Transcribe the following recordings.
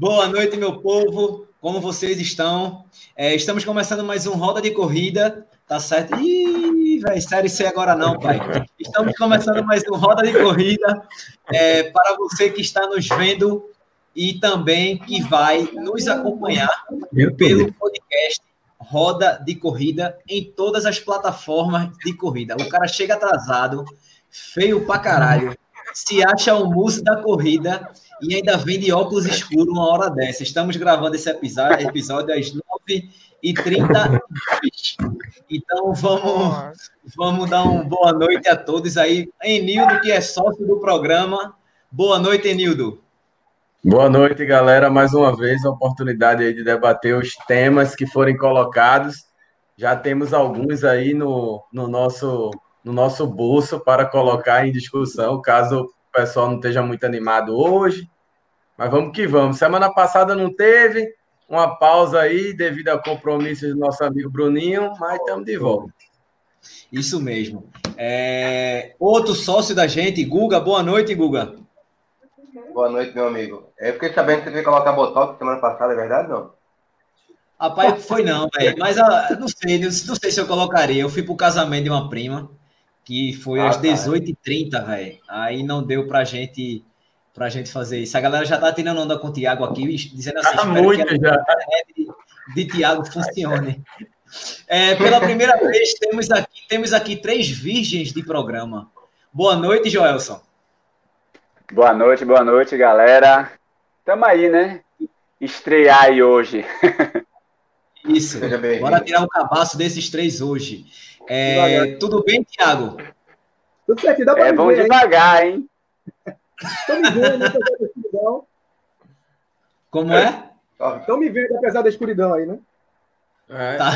Boa noite, meu povo. Como vocês estão? É, estamos começando mais um Roda de Corrida, tá certo? Ih, velho, sério isso agora não, pai. Estamos começando mais um Roda de Corrida é, para você que está nos vendo e também que vai nos acompanhar pelo podcast Roda de Corrida em todas as plataformas de corrida. O cara chega atrasado, feio pra caralho, se acha o muso da corrida e ainda vem de óculos escuros uma hora dessa. Estamos gravando esse episódio, episódio às 9h32. Então vamos, vamos dar uma boa noite a todos aí. Enildo, que é sócio do programa. Boa noite, Enildo. Boa noite, galera. Mais uma vez, a oportunidade aí de debater os temas que forem colocados. Já temos alguns aí no, no, nosso, no nosso bolso para colocar em discussão, caso o pessoal não esteja muito animado hoje. Mas vamos que vamos. Semana passada não teve, uma pausa aí devido a compromissos do nosso amigo Bruninho, mas estamos de volta. Isso mesmo. É... Outro sócio da gente, Guga. Boa noite, Guga. Boa noite, meu amigo. Eu fiquei sabendo que você veio colocar Botox semana passada, é verdade não? Rapaz, foi não, velho. Mas ah, não sei, não, não, sei se eu colocaria. Eu fui pro casamento de uma prima, que foi ah, às tá. 18h30, velho. Aí não deu pra gente, pra gente fazer isso. A galera já tá tirando onda com o Thiago aqui, dizendo assim, tá muito que já. de, de Thiago funcione. É, pela primeira vez, temos aqui, temos aqui três virgens de programa. Boa noite, Joelson. Boa noite, boa noite, galera. Tamo aí, né? Estrear aí hoje. Isso. Bora tirar um cabaço desses três hoje. É, tudo bem, Thiago? Tudo certo, dá pra É, vamos devagar, hein? Tô me vendo, apesar da escuridão. Como é? Estão me vendo, apesar da escuridão aí, né? É, tá.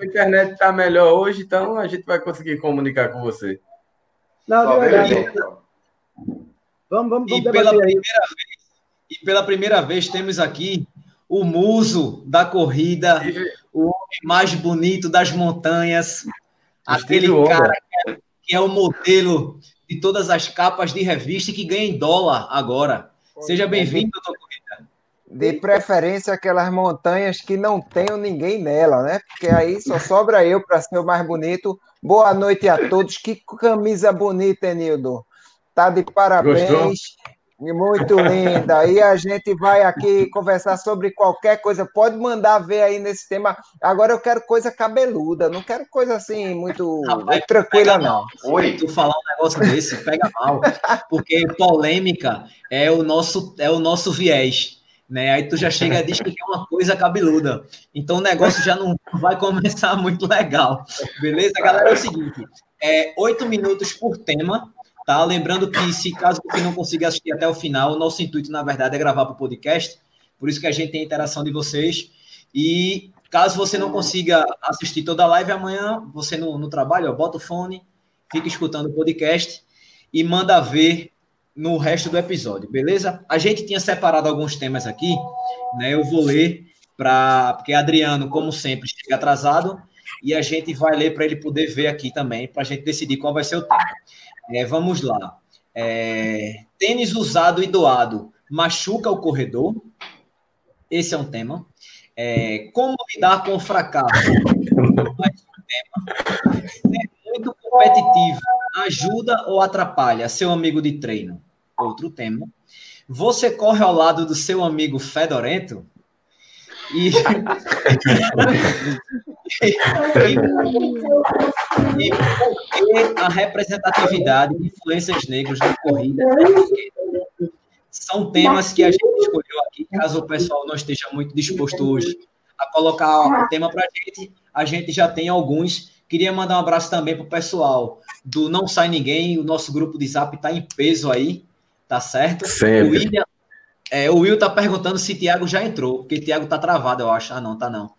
a, internet, está melhor hoje, então a gente vai conseguir comunicar com você. Não, de verdade. Vamos, vamos, vamos e pela primeira vez E pela primeira vez temos aqui o muso da corrida, homem mais bonito das montanhas, aquele cara que é, é, o modelo de todas as capas de revista e que ganha em dólar agora. Seja bem-vindo, doutor Corrida. De preferência aquelas montanhas que não tenham ninguém nela, né? Porque aí só sobra eu para ser o mais bonito. Boa noite a todos. Que camisa bonita, Enildo. Tá de parabéns. Gostou? Muito linda. E a gente vai aqui conversar sobre qualquer coisa. Pode mandar ver aí nesse tema. Agora eu quero coisa cabeluda, não quero coisa assim muito, Rapaz, tranquila, não. Oi, tu falar um negócio desse, pega mal. Porque polêmica é o nosso, é o nosso viés. Né? Aí tu já chega e diz que é uma coisa cabeluda. Então o negócio já não vai começar muito legal. Beleza, galera? É o seguinte: é oito minutos por tema. Tá? Lembrando que, se caso você não consiga assistir até o final, o nosso intuito, na verdade, é gravar para o podcast. Por isso que a gente tem a interação de vocês. E caso você não consiga assistir toda a live amanhã, você no, no trabalho, ó, bota o fone, fica escutando o podcast e manda ver no resto do episódio, beleza? A gente tinha separado alguns temas aqui, né? Eu vou ler para porque Adriano, como sempre, chega atrasado e a gente vai ler para ele poder ver aqui também, para a gente decidir qual vai ser o tema. É, vamos lá. É, tênis usado e doado machuca o corredor? Esse é um tema. É, como lidar com o fracasso? Mais um tema. Ser muito competitivo ajuda ou atrapalha seu amigo de treino? Outro tema. Você corre ao lado do seu amigo fedorento? E, e, e, a representatividade de influências negras na corrida são temas que a gente escolheu aqui, caso o pessoal não esteja muito disposto hoje a colocar o tema para a gente, a gente já tem alguns. Queria mandar um abraço também para o pessoal do Não Sai Ninguém, o nosso grupo de zap está em peso aí, tá certo? Sempre. O William é, o Will tá perguntando se Thiago já entrou, porque Thiago tá travado, eu acho. Ah, não, tá não.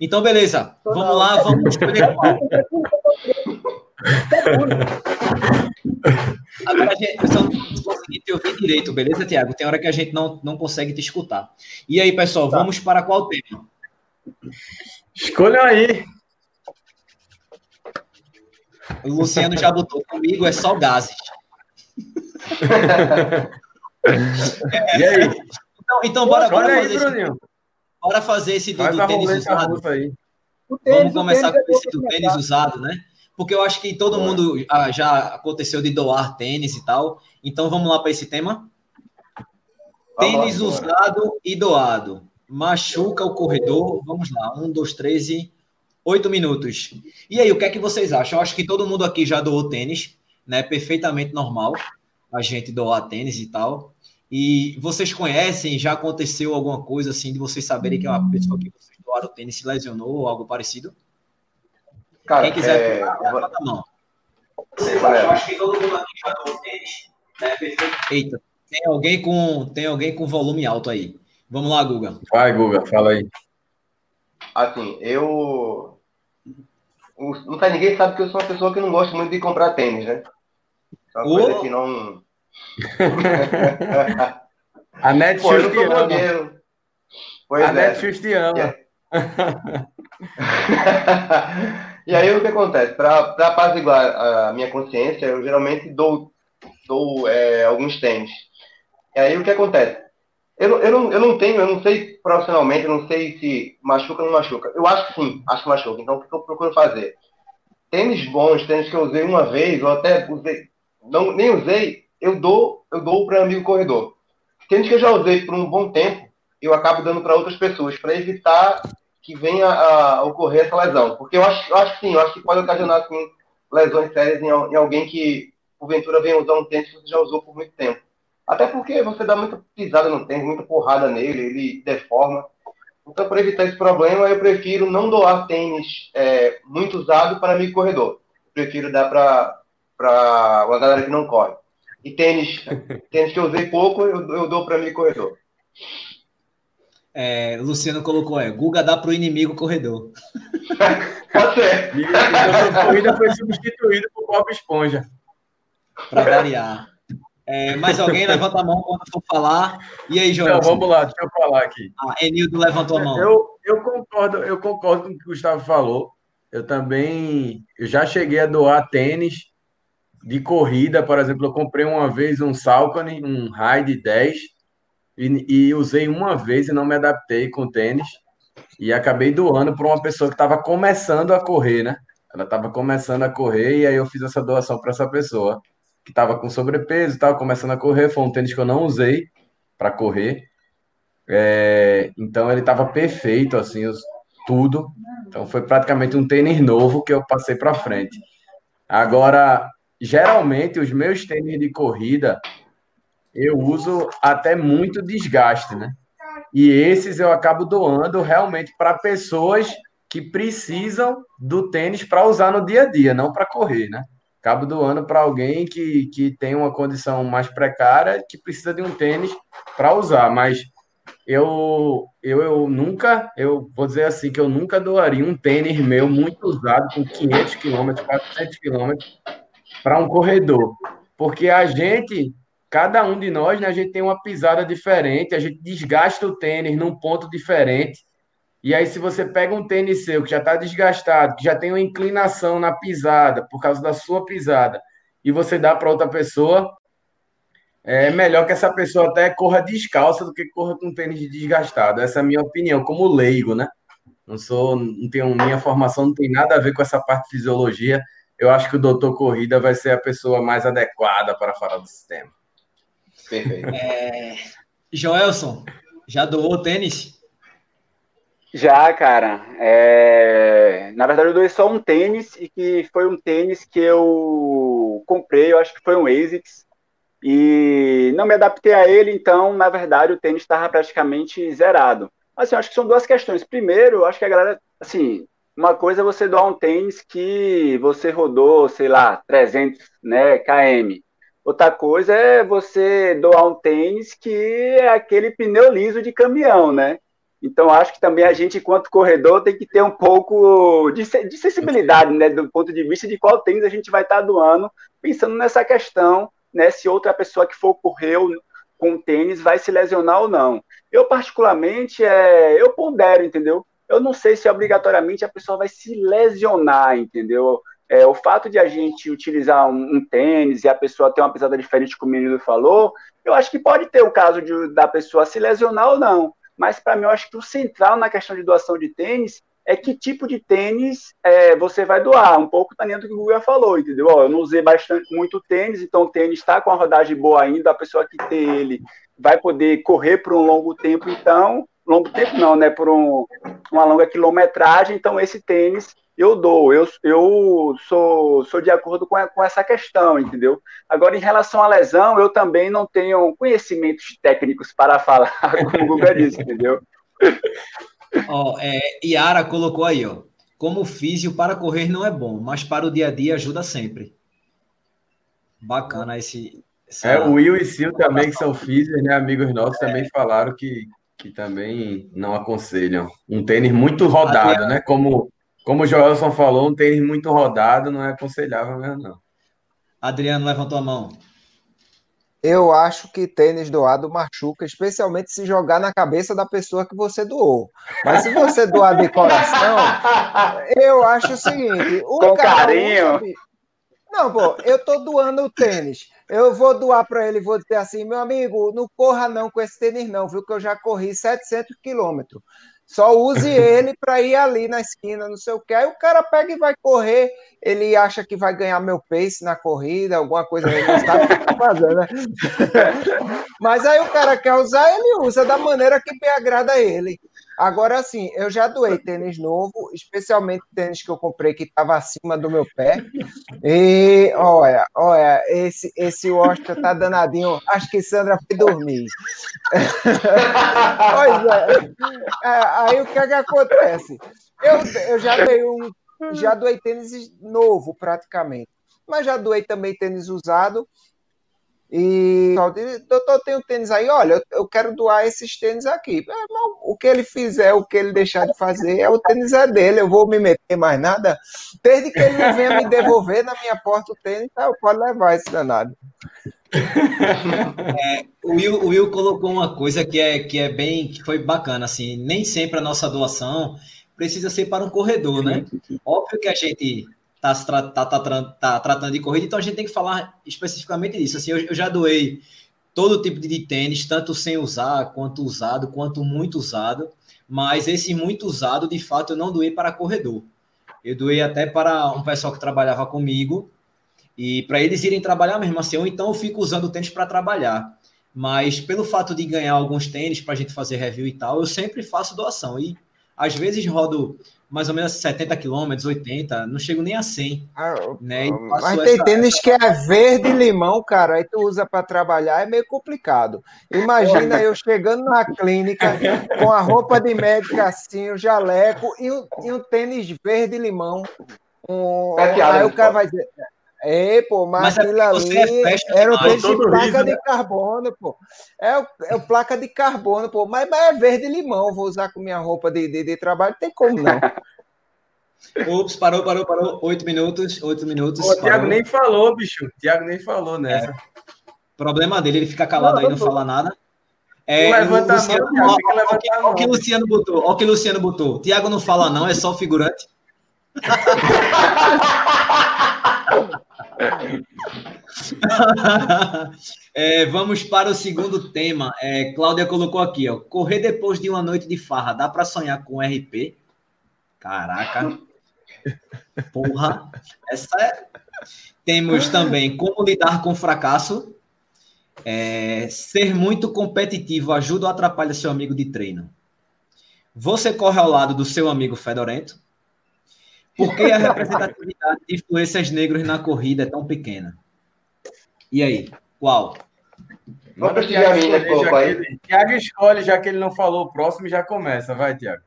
Então, beleza. Vamos lá, vamos escolher qual. Agora, a gente, só não consegui te ouvir direito, beleza, Tiago? Tem hora que a gente não, não consegue te escutar. E aí, pessoal, tá. vamos para qual tema? Escolha aí. O Luciano já botou comigo, é só gases. E aí? Então, então bora, bora fazer esse, bora fazer esse do, do tênis usado. Aí. Tênis, Vamos começar com esse do tênis usado, né? Porque eu acho que todo mundo ah, já aconteceu de doar tênis e tal. Então vamos lá para esse tema. Tênis usado e doado. Machuca o corredor. Vamos lá. Um, dois, três e oito minutos. E aí, o que é que vocês acham? Eu acho que todo mundo aqui já doou tênis, né? Perfeitamente normal a gente doar tênis e tal. E vocês conhecem, já aconteceu alguma coisa assim de vocês saberem que é uma pessoa que vocês doaram tênis se lesionou ou algo parecido? Cara, Quem quiser é... falar, levanta a mão. Eu acho que todo mundo aqui já doou tênis, né? Perfeito. Eita, tem alguém com, tem alguém com volume alto aí. Vamos lá, Guga. Vai, Guga, fala aí. Assim, eu. Não faz ninguém sabe que eu sou uma pessoa que não gosta muito de comprar tênis, né? É uma coisa que não. A Netflix Pô, te ama. A é. Netflix te ama. e aí o que acontece? Para apaziguar a minha consciência, eu geralmente dou, dou é, alguns tênis. E aí o que acontece? Eu, eu, não, eu não tenho, eu não sei profissionalmente, eu não sei se machuca ou não machuca. Eu acho que sim, acho que machuca. Então o que eu procuro fazer? Tênis bons, tênis que eu usei uma vez, ou até usei, não, nem usei, eu dou, eu dou para amigo corredor. Tênis que eu já usei por um bom tempo, eu acabo dando para outras pessoas, para evitar que venha a ocorrer essa lesão. Porque eu acho, eu acho que sim, eu acho que pode ocasionar assim, lesões sérias em, em alguém que, porventura, venha usar um tênis que você já usou por muito tempo. Até porque você dá muita pisada no tênis, muita porrada nele, ele deforma. Então, para evitar esse problema, eu prefiro não doar tênis é, muito usado para amigo corredor. Eu prefiro dar para uma galera que não corre. E tênis, tênis que eu usei pouco, eu, eu dou para amigo corredor. É, Luciano colocou, é, Guga dá para o inimigo corredor. Pode ser. E a corrida foi substituído por Bob Esponja. Para variar. É, mais alguém levanta a mão quando for falar. E aí, João? vamos lá, deixa eu falar aqui. Ah, Enildo levantou a mão. Eu, eu, concordo, eu concordo com o que o Gustavo falou. Eu também eu já cheguei a doar tênis de corrida, por exemplo, eu comprei uma vez um Salcone, um Ride 10, e, e usei uma vez e não me adaptei com tênis. E acabei doando para uma pessoa que estava começando a correr, né? Ela estava começando a correr e aí eu fiz essa doação para essa pessoa que estava com sobrepeso, estava começando a correr. Foi um tênis que eu não usei para correr. É, então ele estava perfeito, assim, os, tudo. Então foi praticamente um tênis novo que eu passei para frente. Agora, geralmente os meus tênis de corrida eu uso até muito desgaste, né? E esses eu acabo doando realmente para pessoas que precisam do tênis para usar no dia a dia, não para correr, né? acabo doando para alguém que, que tem uma condição mais precária, que precisa de um tênis para usar, mas eu, eu, eu nunca, eu vou dizer assim, que eu nunca doaria um tênis meu muito usado, com 500 quilômetros, 400 quilômetros, para um corredor, porque a gente, cada um de nós, né, a gente tem uma pisada diferente, a gente desgasta o tênis num ponto diferente, e aí, se você pega um tênis seu que já está desgastado, que já tem uma inclinação na pisada, por causa da sua pisada, e você dá para outra pessoa, é melhor que essa pessoa até corra descalça do que corra com tênis desgastado. Essa é a minha opinião, como leigo, né? Não sou, não tenho, minha formação não tem nada a ver com essa parte de fisiologia. Eu acho que o doutor Corrida vai ser a pessoa mais adequada para falar desse tema. Perfeito. É... Joelson, já doou tênis? Já, cara. É... Na verdade, eu doei só um tênis e que foi um tênis que eu comprei, eu acho que foi um ASICS, e não me adaptei a ele, então, na verdade, o tênis estava praticamente zerado. Assim, eu acho que são duas questões. Primeiro, eu acho que a galera, assim, uma coisa é você doar um tênis que você rodou, sei lá, 300 né, km. Outra coisa é você doar um tênis que é aquele pneu liso de caminhão, né? Então, acho que também a gente, enquanto corredor, tem que ter um pouco de, de sensibilidade, né, do ponto de vista de qual tênis a gente vai estar doando, pensando nessa questão, né, se outra pessoa que for correr com tênis vai se lesionar ou não. Eu, particularmente, é, eu pondero, entendeu? Eu não sei se obrigatoriamente a pessoa vai se lesionar, entendeu? é, o fato de a gente utilizar um, um, tênis e a pessoa ter uma pesada diferente, como o menino falou, eu acho que pode ter o caso de, da pessoa se lesionar ou não. Mas para mim, eu acho que o central na questão de doação de tênis é que tipo de tênis é, você vai doar. Um pouco tá dentro do que o Google falou, entendeu? Ó, eu não usei bastante muito tênis, então o tênis está com a rodagem boa ainda, a pessoa que tem ele vai poder correr por um longo tempo, então, longo tempo não, né? Por um, uma longa quilometragem, então esse tênis eu dou, eu, eu sou, sou de acordo com, a, com essa questão, entendeu? Agora, em relação à lesão, eu também não tenho conhecimentos técnicos para falar, como o Guga disse, entendeu? Ó, é, Yara colocou aí, ó. Como físio para correr não é bom, mas para o dia a dia ajuda sempre. Bacana esse. Essa... É, o Will e Sil também, que são físicos, né? Amigos nossos, é. também falaram que, que também não aconselham. Um tênis muito rodado, né? Como como o Joelson falou, um tênis muito rodado não é aconselhável mesmo, não. Adriano levantou a mão. Eu acho que tênis doado machuca, especialmente se jogar na cabeça da pessoa que você doou. Mas se você doar de coração, eu acho o seguinte: o Com carinho. Usa... Não, pô, eu tô doando o tênis. Eu vou doar para ele, vou dizer assim, meu amigo, não corra não com esse tênis não, viu que eu já corri 700 quilômetros. Só use ele para ir ali na esquina, não sei o que. Aí o cara pega e vai correr, ele acha que vai ganhar meu pace na corrida, alguma coisa ele não sabe o que tá fazendo, né? Mas aí o cara quer usar, ele usa da maneira que bem agrada a ele. Agora, assim, eu já doei tênis novo, especialmente tênis que eu comprei que estava acima do meu pé. E olha, olha, esse, esse Washington tá danadinho. Acho que Sandra foi dormir. pois é. é. Aí o que, é que acontece? Eu, eu já dei um. Já doei tênis novo, praticamente. Mas já doei também tênis usado. E doutor, tem um tênis aí, olha, eu quero doar esses tênis aqui. É, o que ele fizer, o que ele deixar de fazer, é o tênis é dele, eu vou me meter mais nada. Desde que ele não venha me devolver na minha porta o tênis, tá, pode levar esse danado. É, o, Will, o Will colocou uma coisa que é, que é bem, que foi bacana, assim, nem sempre a nossa doação precisa ser para um corredor, né? Óbvio que a gente tá, tá, tá, tá, tratando de corrida, então a gente tem que falar especificamente disso. Assim, eu, eu já doei todo tipo de tênis, tanto sem usar, quanto usado, quanto muito usado, mas esse muito usado, de fato, eu não doei para corredor. Eu doei até para um pessoal que trabalhava comigo, e para eles irem trabalhar mesmo assim, ou então eu fico usando o tênis para trabalhar. Mas pelo fato de ganhar alguns tênis para a gente fazer review e tal, eu sempre faço doação. E às vezes rodo mais ou menos 70 quilômetros, 80, não chego nem a 100. Ah, né? Mas tem essa... tênis que é verde limão, cara, aí tu usa para trabalhar, é meio complicado. Imagina eu chegando na clínica com a roupa de médico assim, o jaleco e um, e um tênis verde limão. Um, aí o cara vai dizer, é, pô, mas, mas aquilo ali é era o de placa riso, de né? carbono, pô. É o, é o placa de carbono, pô. Mas, mas é verde limão, vou usar com minha roupa de, de, de trabalho, não tem como não. Ups, parou, parou, parou. Oito minutos, oito minutos. O Thiago nem falou, bicho. O Thiago nem falou nessa. É. Problema dele, ele fica calado não, aí, não fala nada. É, levanta Luciano, a mão, Olha o que o Luciano botou. Olha o que o Luciano botou. Tiago não fala, não, é só figurante. é, vamos para o segundo tema. É, Cláudia colocou aqui, ó. Correr depois de uma noite de farra, dá para sonhar com RP? Caraca. Porra. Essa é... Temos também como lidar com fracasso. É, ser muito competitivo ajuda ou atrapalha seu amigo de treino? Você corre ao lado do seu amigo fedorento? Por que a representatividade de influências negras na corrida é tão pequena? E aí, qual? Vamos prestigiar a minha, pouco aí. Tiago escolhe, já que ele não falou o próximo, já começa. Vai, Tiago.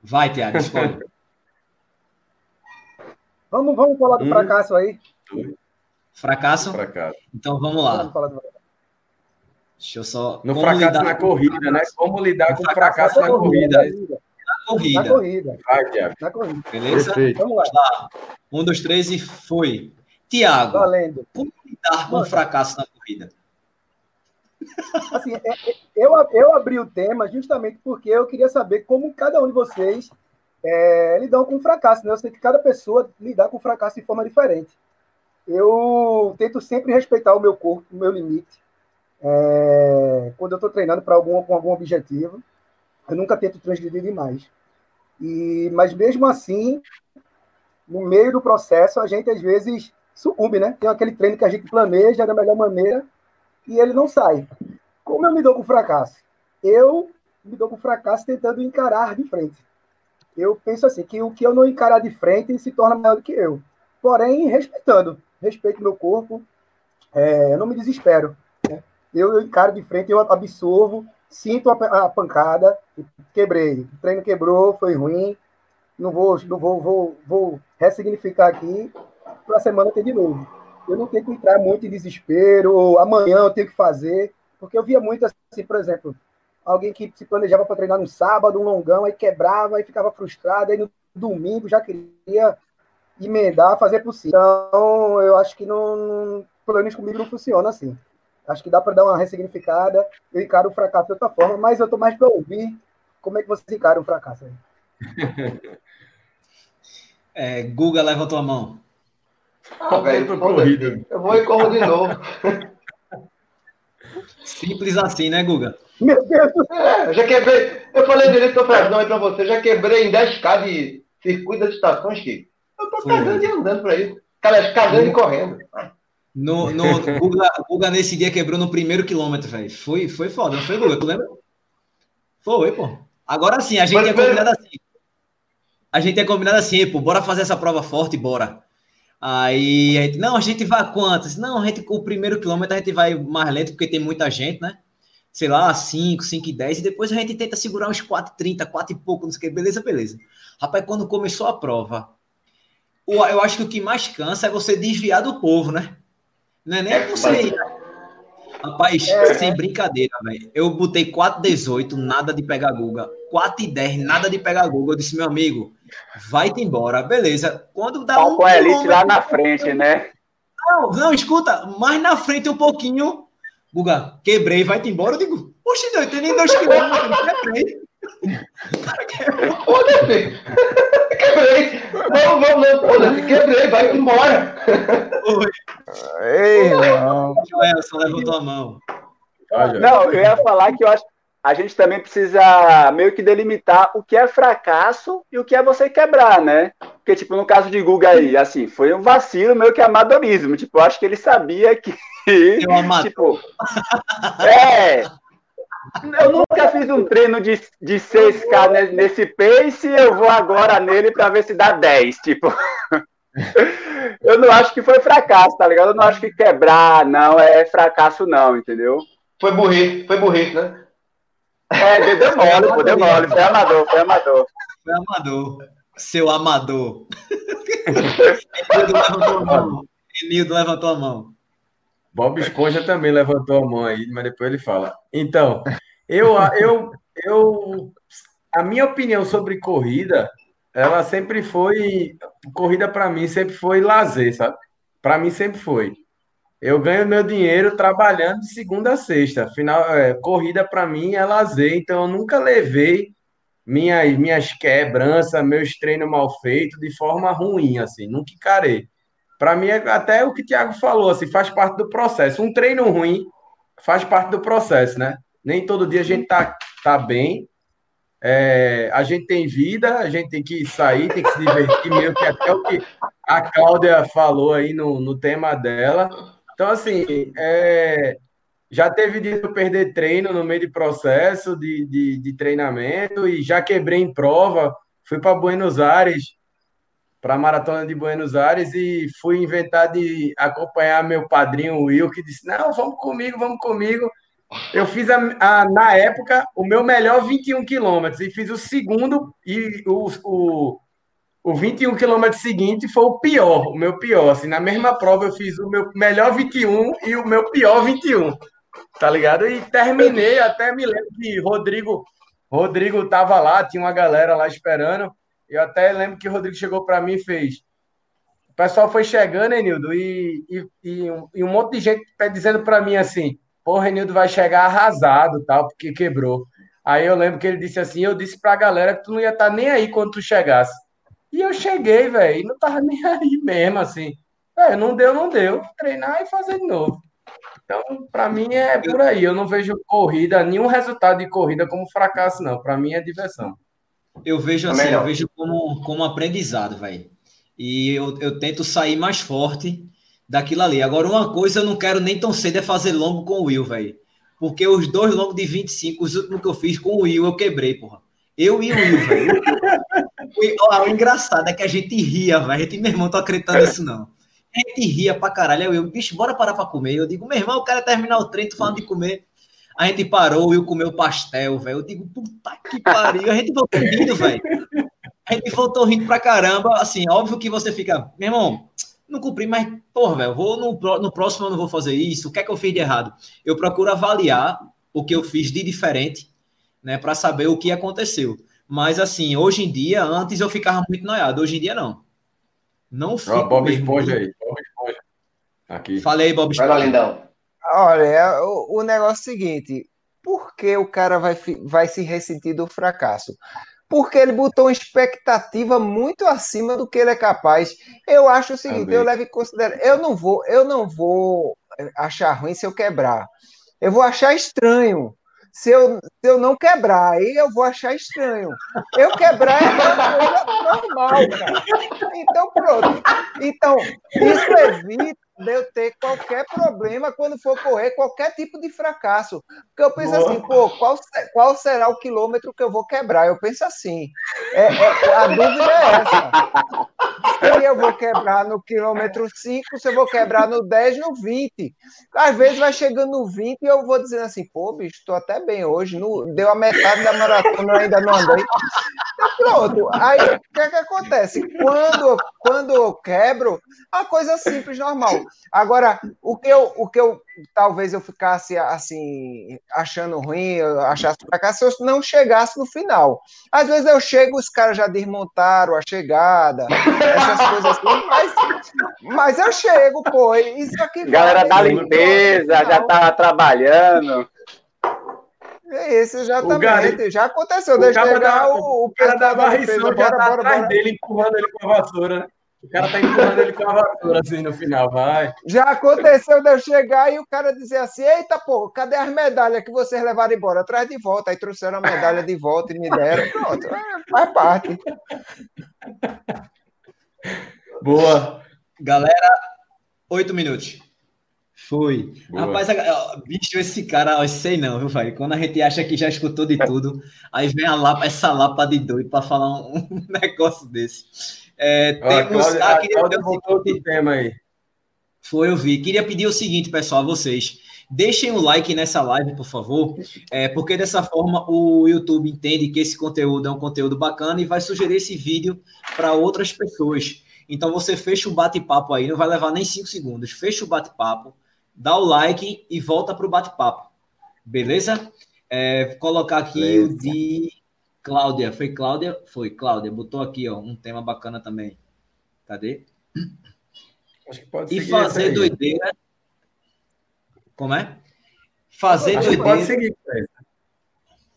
Vai, Tiago, escolhe. vamos, vamos falar do um, fracasso aí. Fracasso? Fracasso. Então vamos lá. Vamos falar do... Deixa eu só. No fracasso lidar... na corrida, né? Como lidar com o fracasso, fracasso na corrida. corrida corrida. Na corrida. Na corrida. Beleza? Perfeito. Vamos lá. Um, dois, três e foi. Tiago, como lidar com o fracasso na corrida? Assim, é, é, eu, eu abri o tema justamente porque eu queria saber como cada um de vocês é, lidam com fracasso. Né? Eu sei que cada pessoa lidar com fracasso de forma diferente. Eu tento sempre respeitar o meu corpo, o meu limite. É, quando eu estou treinando para algum, com algum objetivo, eu nunca tento transgredir demais. E, mas mesmo assim, no meio do processo, a gente às vezes sucumbe, né? Tem aquele treino que a gente planeja da melhor maneira e ele não sai. Como eu me dou com fracasso? Eu me dou com fracasso tentando encarar de frente. Eu penso assim, que o que eu não encarar de frente se torna maior do que eu. Porém, respeitando. Respeito meu corpo, é, eu não me desespero. Né? Eu, eu encaro de frente, eu absorvo, sinto a, a, pancada, quebrei. O treino quebrou, foi ruim. Não vou, não vou, vou, vou ressignificar aqui. Para a semana ter de novo. Eu não tenho que entrar muito em desespero. Amanhã eu tenho que fazer. Porque eu via muito assim, por exemplo, alguém que se planejava para treinar no sábado, um longão, aí quebrava, aí ficava frustrado, aí no domingo já queria emendar, fazer possível. Então, eu acho que não, pelo menos comigo não funciona assim. Acho que dá para dar uma ressignificada. Eu encaro o fracasso de outra forma, mas eu estou mais para ouvir como é que vocês encaram o fracasso aí. É, Guga, leva tua mão. Ah, velho, corrida. Eu vou e corro de novo. Simples assim, né, Guga? Meu Deus do céu. É, eu já quebrei. Eu falei direito não aí pra você. Já quebrei em 10k de circuito das estações, que Eu tô cagando e andando pra isso. Cara, cagando e correndo. No, no Guga, Guga, nesse dia quebrou no primeiro quilômetro, velho. Foi, foi foda, não foi, Guga? Tu lembra? Foi, pô. Agora sim, a gente tinha combinado assim. A gente tinha combinado assim, pô, bora fazer essa prova forte, bora. Aí a gente, não, a gente vai quantas? Não, a gente, o primeiro quilômetro a gente vai mais lento, porque tem muita gente, né? Sei lá, 5, 5 e 10, e depois a gente tenta segurar uns 4, 30, 4 e pouco, não sei o que, beleza, beleza. Rapaz, quando começou a prova, eu acho que o que mais cansa é você desviar do povo, né? Não é nem é, você. Rapaz, é, sem brincadeira, velho. Eu botei 4,18, nada de pegar Guga. 4,10, nada de pegar Guga. Eu disse, meu amigo, vai-te embora. Beleza. Quando dá um. Com a elite lá na frente, né? Não, não, escuta, mais na frente um pouquinho. Guga, quebrei, vai-te embora. Eu digo, poxa, não tem nem dois quilômetros, quebrei. Foda-se! Quebrei! Não, não, não, foda-se, quebrei, vai embora! Ei, não. Joelson levantou a mão. Não, eu ia falar que eu acho a gente também precisa meio que delimitar o que é fracasso e o que é você quebrar, né? Porque, tipo, no caso de Guga aí, assim, foi um vacilo meio que amadorismo. Tipo, eu acho que ele sabia que. Eu tipo, é, eu nunca fiz um treino de, de 6K nesse pace, eu vou agora nele para ver se dá 10. Tipo, eu não acho que foi fracasso, tá ligado? Eu não acho que quebrar, não, é fracasso, não, entendeu? Foi burrice, foi burrice, né? É, deu mole, pô, deu mole, foi amador, foi amador. Foi amador, seu amador. Enildo levantou a mão. Enildo levantou a mão. Bob Esponja também levantou a mão aí, mas depois ele fala. Então, eu, eu, eu, a minha opinião sobre corrida, ela sempre foi, corrida para mim sempre foi lazer, sabe? Para mim sempre foi. Eu ganho meu dinheiro trabalhando de segunda a sexta. Final, é, corrida para mim é lazer, então eu nunca levei minhas, minhas quebranças, meus treinos mal feitos de forma ruim, assim, nunca encarei. Para mim, é até o que o Thiago falou, assim, faz parte do processo. Um treino ruim faz parte do processo, né? Nem todo dia a gente tá, tá bem. É, a gente tem vida, a gente tem que sair, tem que se divertir, meio que até o que a Cláudia falou aí no, no tema dela. Então, assim, é, já teve de perder treino no meio de processo de, de, de treinamento e já quebrei em prova. Fui para Buenos Aires para a Maratona de Buenos Aires e fui inventar de acompanhar meu padrinho Will, que disse: Não, vamos comigo, vamos comigo. Eu fiz, a, a na época, o meu melhor 21 quilômetros e fiz o segundo e o, o, o 21 quilômetros seguinte foi o pior, o meu pior. Assim, na mesma prova eu fiz o meu melhor 21 e o meu pior 21, tá ligado? E terminei, até me lembro que Rodrigo, Rodrigo tava lá, tinha uma galera lá esperando. Eu até lembro que o Rodrigo chegou para mim e fez. O pessoal foi chegando, Enildo, e, e, e, um, e um monte de gente dizendo para mim assim: Pô, Renildo vai chegar arrasado, tal, porque quebrou. Aí eu lembro que ele disse assim: eu disse pra galera que tu não ia estar tá nem aí quando tu chegasse. E eu cheguei, velho, e não tava nem aí mesmo, assim. É, não deu, não deu. Treinar e fazer de novo. Então, para mim é por aí. Eu não vejo corrida, nenhum resultado de corrida como fracasso, não. Para mim é diversão. Eu vejo assim, eu vejo como, como aprendizado, velho. E eu, eu tento sair mais forte daquilo ali. Agora, uma coisa eu não quero nem tão cedo é fazer longo com o Will, velho. Porque os dois longos de 25, os últimos que eu fiz com o Will, eu quebrei, porra. Eu e o Will, velho. o, o engraçado é que a gente ria, velho. A gente, meu irmão, tô acreditando nisso, não. A gente ria pra caralho. Eu, eu, bicho, bora parar pra comer. Eu digo, meu irmão, o cara terminar o treino, tô falando de comer. A gente parou, eu comeu pastel, velho. Eu digo, puta que pariu. A gente voltou rindo, velho. A gente voltou rindo pra caramba. Assim, óbvio que você fica, meu irmão, não cumpri, mas, porra, velho, vou no, no próximo eu não vou fazer isso. O que é que eu fiz de errado? Eu procuro avaliar o que eu fiz de diferente, né, para saber o que aconteceu. Mas, assim, hoje em dia, antes eu ficava muito noiado. Hoje em dia, não. Não fico. Bob mesmo. Esponja aí. Bob Esponja. Aqui. Falei, Bob Esponja. Vai lá, lindão. Olha, é o, o negócio é o seguinte: por que o cara vai, vai se ressentir do fracasso? Porque ele botou uma expectativa muito acima do que ele é capaz. Eu acho o seguinte, Também. eu levo em consideração, eu não vou, eu não vou achar ruim se eu quebrar. Eu vou achar estranho se eu, se eu não quebrar, aí eu vou achar estranho. Eu quebrar é uma coisa normal, cara. Então, pronto. Então, isso evita de eu ter qualquer problema quando for correr qualquer tipo de fracasso. Porque eu penso Boa. assim, pô, qual, qual será o quilômetro que eu vou quebrar? Eu penso assim. É, é, a dúvida é essa. Se eu vou quebrar no quilômetro 5, se eu vou quebrar no 10, no 20. Às vezes vai chegando no 20 e eu vou dizendo assim, pô, bicho, estou até bem hoje. No, deu a metade da maratona, ainda não andei. Pronto. Aí o que, é que acontece? Quando, quando eu quebro, a coisa simples, normal. Agora, o que eu, o que eu talvez eu ficasse assim, achando ruim, achasse fracasso, se eu não chegasse no final. Às vezes eu chego, os caras já desmontaram a chegada, essas coisas assim, mas, mas eu chego, pô. Isso aqui Galera da limpeza, já tava trabalhando. É isso, exatamente. já aconteceu. Deixa eu pegar o, o cara da barrição já tá atrás dele, empurrando ele com a vassoura, né? O cara tá empurrando ele com a vassoura assim no final, vai. Já aconteceu de eu chegar e o cara dizer assim: Eita, pô, cadê as medalhas que vocês levaram embora? Traz de volta. Aí trouxeram a medalha de volta e me deram. Pronto, é, faz parte. Boa. Galera, oito minutos. Foi. Boa. Rapaz, bicho, esse cara, eu sei não, viu, pai? Quando a gente acha que já escutou de tudo, aí vem a lapa, essa lapa de doido para falar um, negócio desse. É, temos. Ah, queria Cláudia voltou tema aí. Foi, eu vi. Queria pedir o seguinte, pessoal, a vocês. Deixem o like nessa live, por favor, é, porque dessa forma o YouTube entende que esse conteúdo é um conteúdo bacana e vai sugerir esse vídeo para outras pessoas. Então você fecha o bate-papo aí, não vai levar nem cinco segundos. Fecha o bate-papo, dá o like e volta para o bate-papo. Beleza? É, vou colocar aqui Beleza. o de Cláudia, foi Cláudia? Foi, Cláudia, botou aqui, ó, um tema bacana também. Cadê? Acho que pode e fazer doideira. Como é? Fazer Acho doideira. Pode seguir,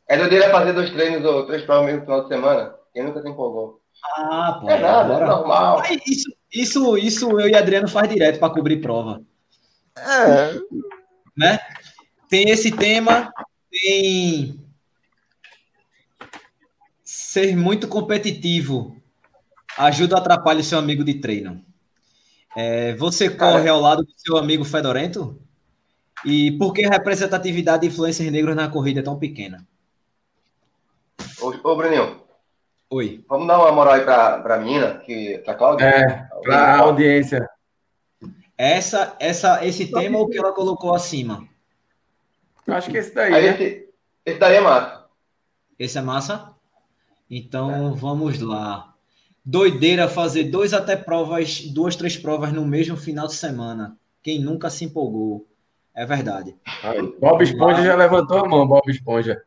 é doideira fazer dois treinos ou três provas no mesmo final de semana? Quem nunca se empolgou? Ah, pô. É nada, é normal. Isso, isso, isso eu e Adriano faz direto para cobrir prova. É. Né? Tem esse tema, tem ser muito competitivo ajuda ou atrapalha o seu amigo de treino? É, você corre ao lado do seu amigo Fedorento? E por que a representatividade de influências negras na corrida é tão pequena? Ô, ô Bruninho. Oi. Vamos dar uma moral aí para a menina, que, pra Cláudia? É, para a audiência. Essa, essa, esse tema ou que ela colocou acima? Acho que esse daí. Aí, esse, esse daí é massa. Esse é massa? Então, vamos lá. Doideira fazer dois até provas, duas, três provas no mesmo final de semana. Quem nunca se empolgou. É verdade. Aí, Bob Esponja já levantou a mão, Bob Esponja.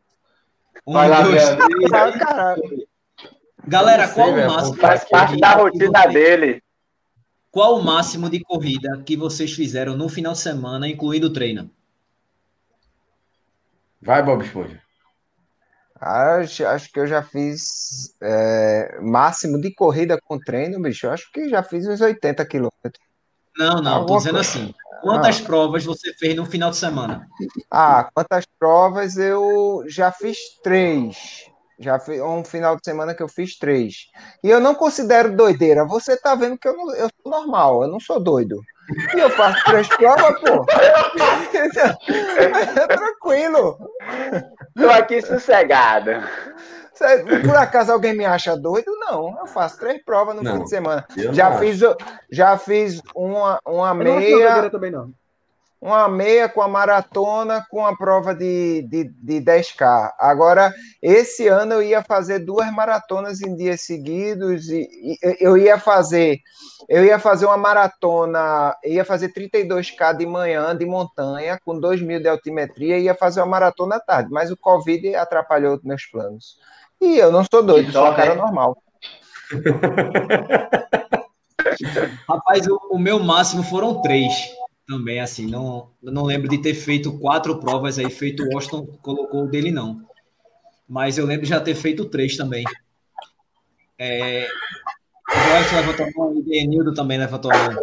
Um, Vai lá, dois, três. Galera, qual o máximo? Faz parte da rotina dele. Qual o máximo de corrida que vocês fizeram no final de semana, incluindo o treino? Vai, Bob Esponja. Acho, acho que eu já fiz é, máximo de corrida com treino, bicho. Acho que já fiz uns 80 quilômetros. Não, não, Alguma tô dizendo coisa. assim. Quantas ah. provas você fez no final de semana? Ah, quantas provas eu já fiz três. Já fiz um final de semana que eu fiz três. E eu não considero doideira. Você tá vendo que eu, não, eu sou normal, eu não sou doido. E eu faço três provas, pô. é tranquilo. Tô aqui sossegado. Por acaso alguém me acha doido? Não, eu faço três provas no não, fim de semana. Já fiz, já fiz uma, uma meia. também não. Uma meia com a maratona com a prova de, de, de 10K. Agora, esse ano eu ia fazer duas maratonas em dias seguidos e, e eu ia fazer eu ia fazer uma maratona, ia fazer 32K de manhã de montanha, com 2 mil de altimetria, e ia fazer uma maratona à tarde, mas o Covid atrapalhou meus planos. E eu não sou doido, sou um cara normal. Rapaz, o, o, meu máximo foram três também, assim, não, não lembro de ter feito quatro provas aí, feito o Washington colocou o dele, não. Mas eu lembro de já ter feito três também. É, Joyce levantou a mão e Enildo também levantou a mão.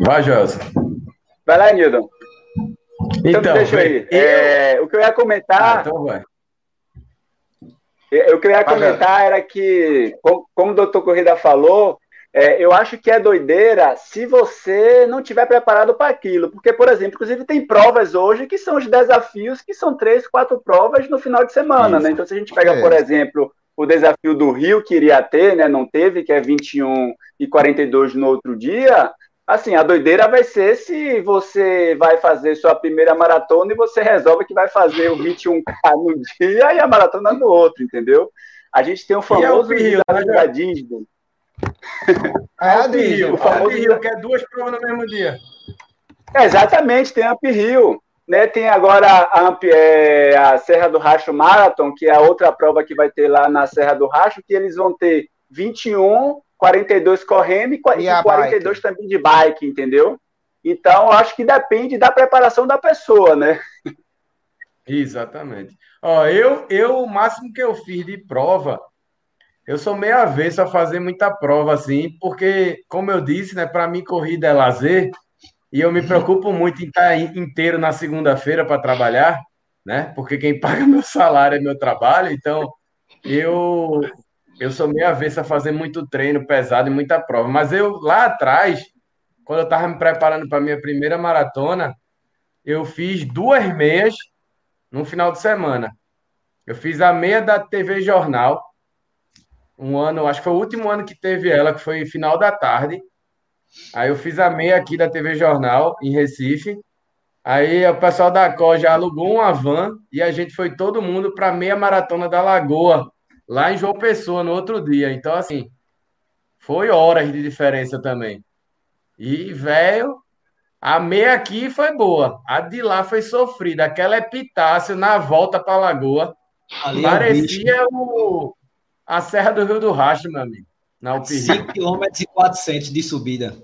Vai, Joyce. Vai lá, Enildo. Então, então deixa aí. Eu... É, o que eu ia comentar. Ah, então vai. O que eu ia comentar era que, como o doutor Corrida falou, é, eu acho que é doideira se você não tiver preparado para aquilo. Porque, por exemplo, inclusive tem provas hoje que são os desafios, que são três, quatro provas no final de semana. Né? Então, se a gente pega, é. por exemplo, o desafio do Rio que iria ter, né? Não teve, que é 21 e 42 no outro dia. Assim, a doideira vai ser se você vai fazer sua primeira maratona e você resolve que vai fazer o 21K no dia e a maratona no outro, entendeu? A gente tem o famoso é o Rio, né, da Disney. É a Rio, o famoso Rio, que é duas provas no mesmo dia. É, exatamente, tem a Rio. Né, tem agora a, é, a, Serra do Racho Marathon, que é a outra prova que vai ter lá na Serra do Racho, que eles vão ter 21, 42 correndo e, e 42 bike. também de bike, entendeu? Então, acho que depende da preparação da pessoa, né? Exatamente. Ó, eu, eu, o máximo que eu fiz de prova, eu sou meio avesso a fazer muita prova, assim, porque, como eu disse, né, para mim corrida é lazer, e eu me preocupo muito em estar inteiro na segunda-feira para trabalhar, né? Porque quem paga meu salário é meu trabalho, então eu eu sou meio avesso a fazer muito treino pesado e muita prova. Mas eu lá atrás, quando eu estava me preparando para minha primeira maratona, eu fiz duas meias no final de semana. Eu fiz a meia da TV Jornal, um ano, acho que foi o último ano que teve ela, que foi final da tarde. Aí eu fiz a meia aqui da TV Jornal, em Recife. Aí o pessoal da COR já alugou uma van e a gente foi todo mundo para a meia maratona da Lagoa, lá em João Pessoa, no outro dia. Então, assim, foi horas de diferença também. E, velho, a meia aqui foi boa. A de lá foi sofrida. Aquela epitácio na volta para Lagoa. Ali é parecia é o, a Serra do Rio do Rastro, meu amigo. Na UPI. 5 km e 400 de subida.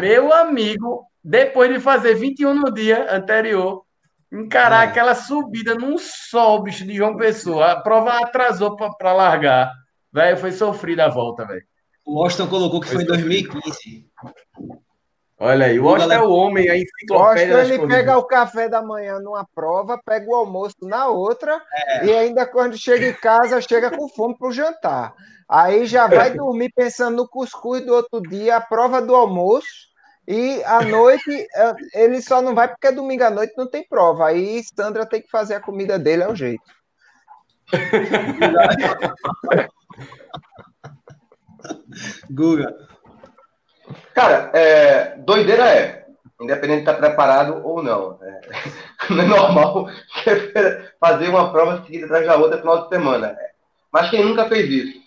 Meu amigo, depois de fazer 21 no dia anterior, encarar é. aquela subida num sol, bicho, de João Pessoa. A prova atrasou para largar. Velho, foi sofrida a volta, velho. O Austin colocou que foi, foi em 2015. Olha aí, o Austin é o homem, a enciclopédia O ele pega o café da manhã numa prova, pega o almoço na outra, é. e ainda quando chega em casa, chega com fome para o jantar. Aí já vai dormir pensando no cuscuz do outro dia, a prova do almoço, e à noite é, ele só não vai porque domingo à noite não tem prova. Aí Sandra tem que fazer a comida dele, é o jeito. Guga. Cara, é, doideira é, independente de estar preparado ou não. É, não é normal fazer uma prova seguida atrás da outra no final de semana. Mas quem nunca fez isso?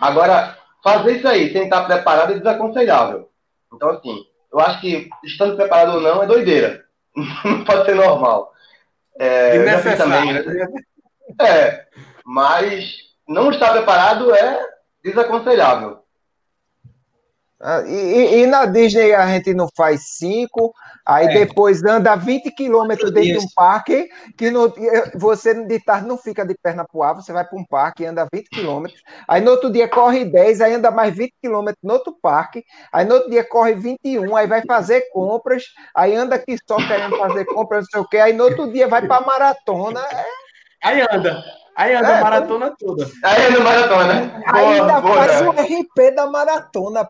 Agora, fazer isso aí sem estar preparado é desaconselhável. Então, assim, eu acho que estando preparado ou não é doideira. não pode ser normal. É, também, né? é, mas não estar preparado é desaconselhável. Ah, E, e na Disney a gente não faz cinco, aí É. depois anda 20 quilômetros dentro de um parque, que no- você de tarde não fica de perna pro ar, você vai para um parque e anda 20 quilômetros, aí no outro dia corre 10, aí anda mais 20 quilômetros no outro parque, aí no outro dia corre 21, aí vai fazer compras, aí anda aqui só querendo fazer compras, não sei o quê, aí no outro dia vai para maratona, é, Aí anda. Aí anda É, a maratona toda. Aí no maratona, né? aí ainda boa, faz né? o RP da maratona.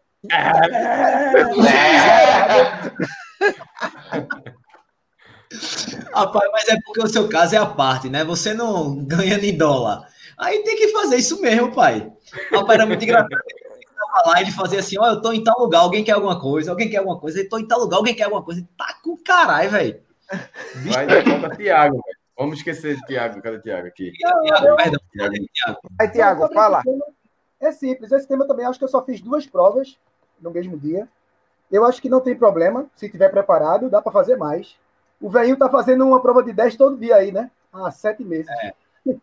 Rapaz, mas é porque o seu caso é a parte, né? Você não ganha em dólar. Aí tem que fazer isso mesmo, pai. Rapaz, era muito engraçado. Lá, ele fazia assim: Ó, eu tô em tal lugar, alguém quer alguma coisa, alguém quer alguma coisa, eu tô em tal lugar, alguém quer alguma coisa. Tá com caralho, velho. Vai falta Thiago, velho. Vamos esquecer de Thiago. Cadê Thiago aqui? Thiago, perdão, Thiago. Aí, Tiago, fala. tema, É simples. Esse tema também acho que eu só fiz duas provas no mesmo dia. Eu acho que não tem problema. Se tiver preparado, dá para fazer mais. O velhinho tá fazendo uma prova de 10 todo dia aí, né? Há sete meses.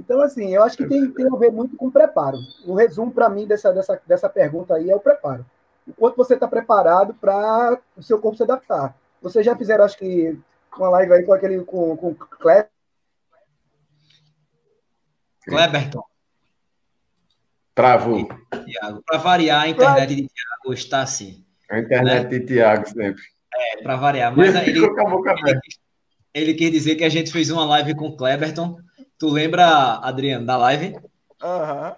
Então, assim, eu acho que tem, tem a ver muito com preparo. O resumo para mim dessa, dessa, dessa pergunta aí é o preparo. O quanto você está preparado para o seu corpo se adaptar. Vocês já fizeram, acho que, uma live aí com aquele com, com o Cleber. Travou. Para variar, a internet de Thiago está assim. A internet de Thiago sempre. É, para variar. Mas aí ele, Ficou com a boca aberta. ele quis dizer que a gente fez uma live com o Cleberton. Tu lembra, Adriano, da live? Aham.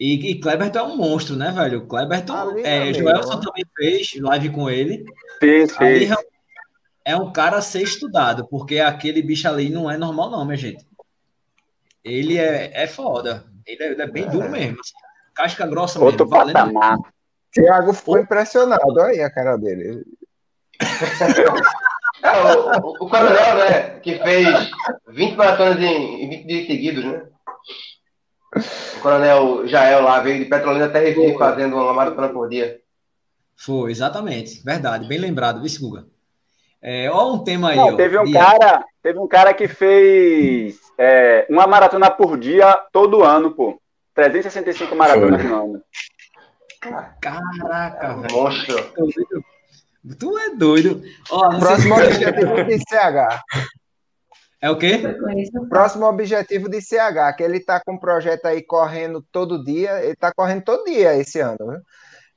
E, e Cleberton é um monstro, né, velho? Cleberton, Ali, é. Joelson também fez live com ele. Fez, fez. é um cara a ser estudado, porque aquele bicho ali não é normal, não, minha gente. Ele é, é foda. Ele é, ele é bem duro mesmo. assim. Casca grossa Outro mesmo. Valendo. patamar. Tiago ficou impressionado, olha aí a cara dele. É, o, o- Coronel, né? Que fez 20 maratonas em, em 20 dias seguidos, né? O Coronel Jael lá veio de Petrolina até Recife fazendo uma maratona por dia. Foi, exatamente. Verdade. Bem lembrado, viu, Guga? É, ó um tema aí, Não, ó. teve um de- cara, teve um cara que fez é, uma maratona por dia todo ano, pô. 365 maratonas no ano. Caraca, velho. Monstro. Tu é doido. Ó, sei Próximo se- objetivo de CH. É o quê? Próximo objetivo de CH, que ele tá com um projeto aí correndo todo dia. Ele tá correndo todo dia esse ano, viu?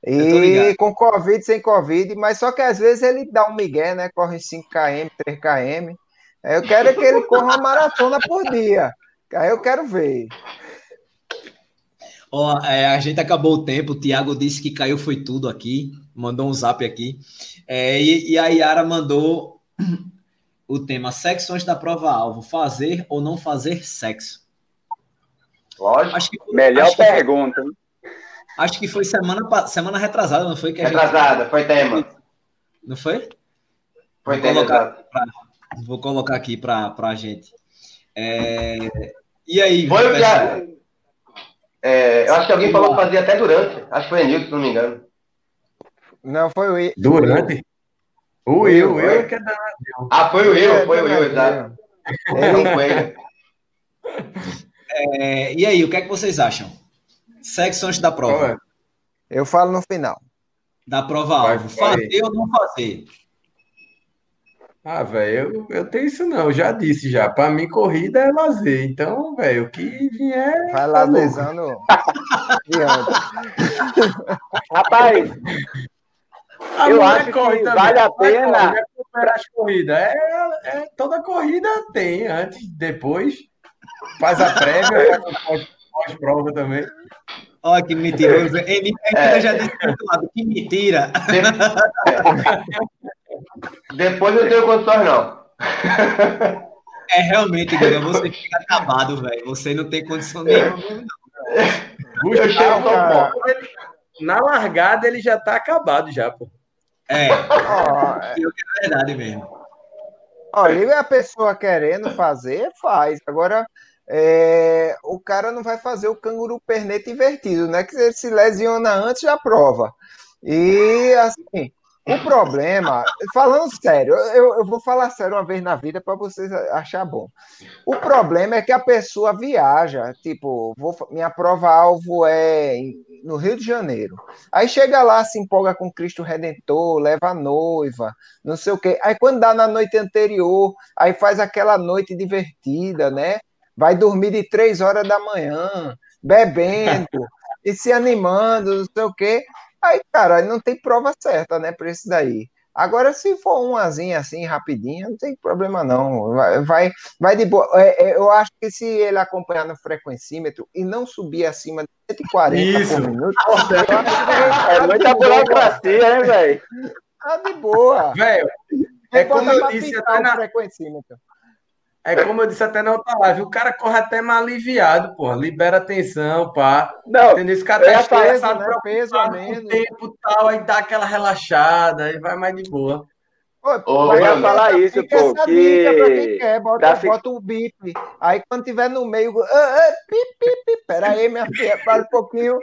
Tô E com Covid, sem Covid, mas só que às vezes ele dá um migué, né? Corre 5km, 3km. Eu quero é que ele corra uma maratona por dia. Aí eu quero ver. Ó, é, a gente acabou o tempo. O Thiago disse que caiu foi tudo aqui. Mandou um zap aqui. É, e, e a Yara mandou o tema sexo antes da prova-alvo. Fazer ou não fazer sexo? Lógico. Que, Melhor que, pergunta. hein? acho que foi semana, semana retrasada, não foi? Que a gente, Retrasada, foi tema. não foi? Foi tema. Vou colocar aqui para a gente. É, e aí, Foi o que é, Eu acho que alguém falou que fazia até durante. Acho que foi Nilton, se não me engano. Não, foi o I. Durante? O Will, o Will que é da. Ah, foi o Will, É, foi o Will, não, exato. É, e aí, o que é que vocês acham? Sexo antes da prova. É? eu falo no final. Da prova-alvo. Vai, vai. Fazer ou não fazer? Ah, velho, eu, eu tenho isso não, eu já disse já. Pra mim, corrida é lazer. Então, velho, o que vier. Vai lá tá. Diante. Rapaz, Ah, Eu não acho que vale a é pena. corrida, Não é as corridas. É, é- toda corrida tem, antes, depois. Faz a prévia, faz pós-prova também. Olha que mentiroso. Ele ainda já disse do outro lado, que mentira. Depois eu tenho condições, não. É realmente, Guga, você fica acabado, velho. Você não tem condição nenhuma. não. Eu chego pouco. Na largada ele já tá acabado já, pô. É, Ó, é verdade mesmo. Olha, a pessoa querendo fazer, faz. Agora, é, o cara não vai fazer o canguru perneta invertido, né? Que ele se lesiona antes da prova. E, assim, O problema, falando sério, eu, eu vou falar sério uma vez na vida para vocês achar bom. O problema é que a pessoa viaja, tipo, vou, minha prova-alvo é no Rio de Janeiro. Aí chega lá, se empolga com Cristo Redentor, leva a noiva, não sei o quê. Aí quando dá na noite anterior, aí faz aquela noite divertida, né? Vai dormir de três horas da manhã, bebendo e se animando, não sei o quê. Aí, cara, não tem prova certa, né, para isso daí. Agora, se for umazinha assim, rapidinho, não tem problema não. Vai, vai, vai de boa. É, é, eu acho que se ele acompanhar no frequencímetro e não subir acima de 140 Isso. por minuto, é muita burocracia, hein, velho? Tá de boa. Velho, é como eu disse até na... frequencímetro. É como eu disse até na outra live, o cara corre até mais aliviado, pô, libera atenção, pá. Não, entendeu? Esse cara tá estressado, né? peso a menos. tempo tal, aí dá aquela relaxada, aí vai mais de boa. Ô, eu ia falar isso, pô, que... Dica pra quem quer, bota, bota o bip. Aí quando tiver no meio, ah, ah, pip, pip, pip. Pera aí, minha filha, para um pouquinho.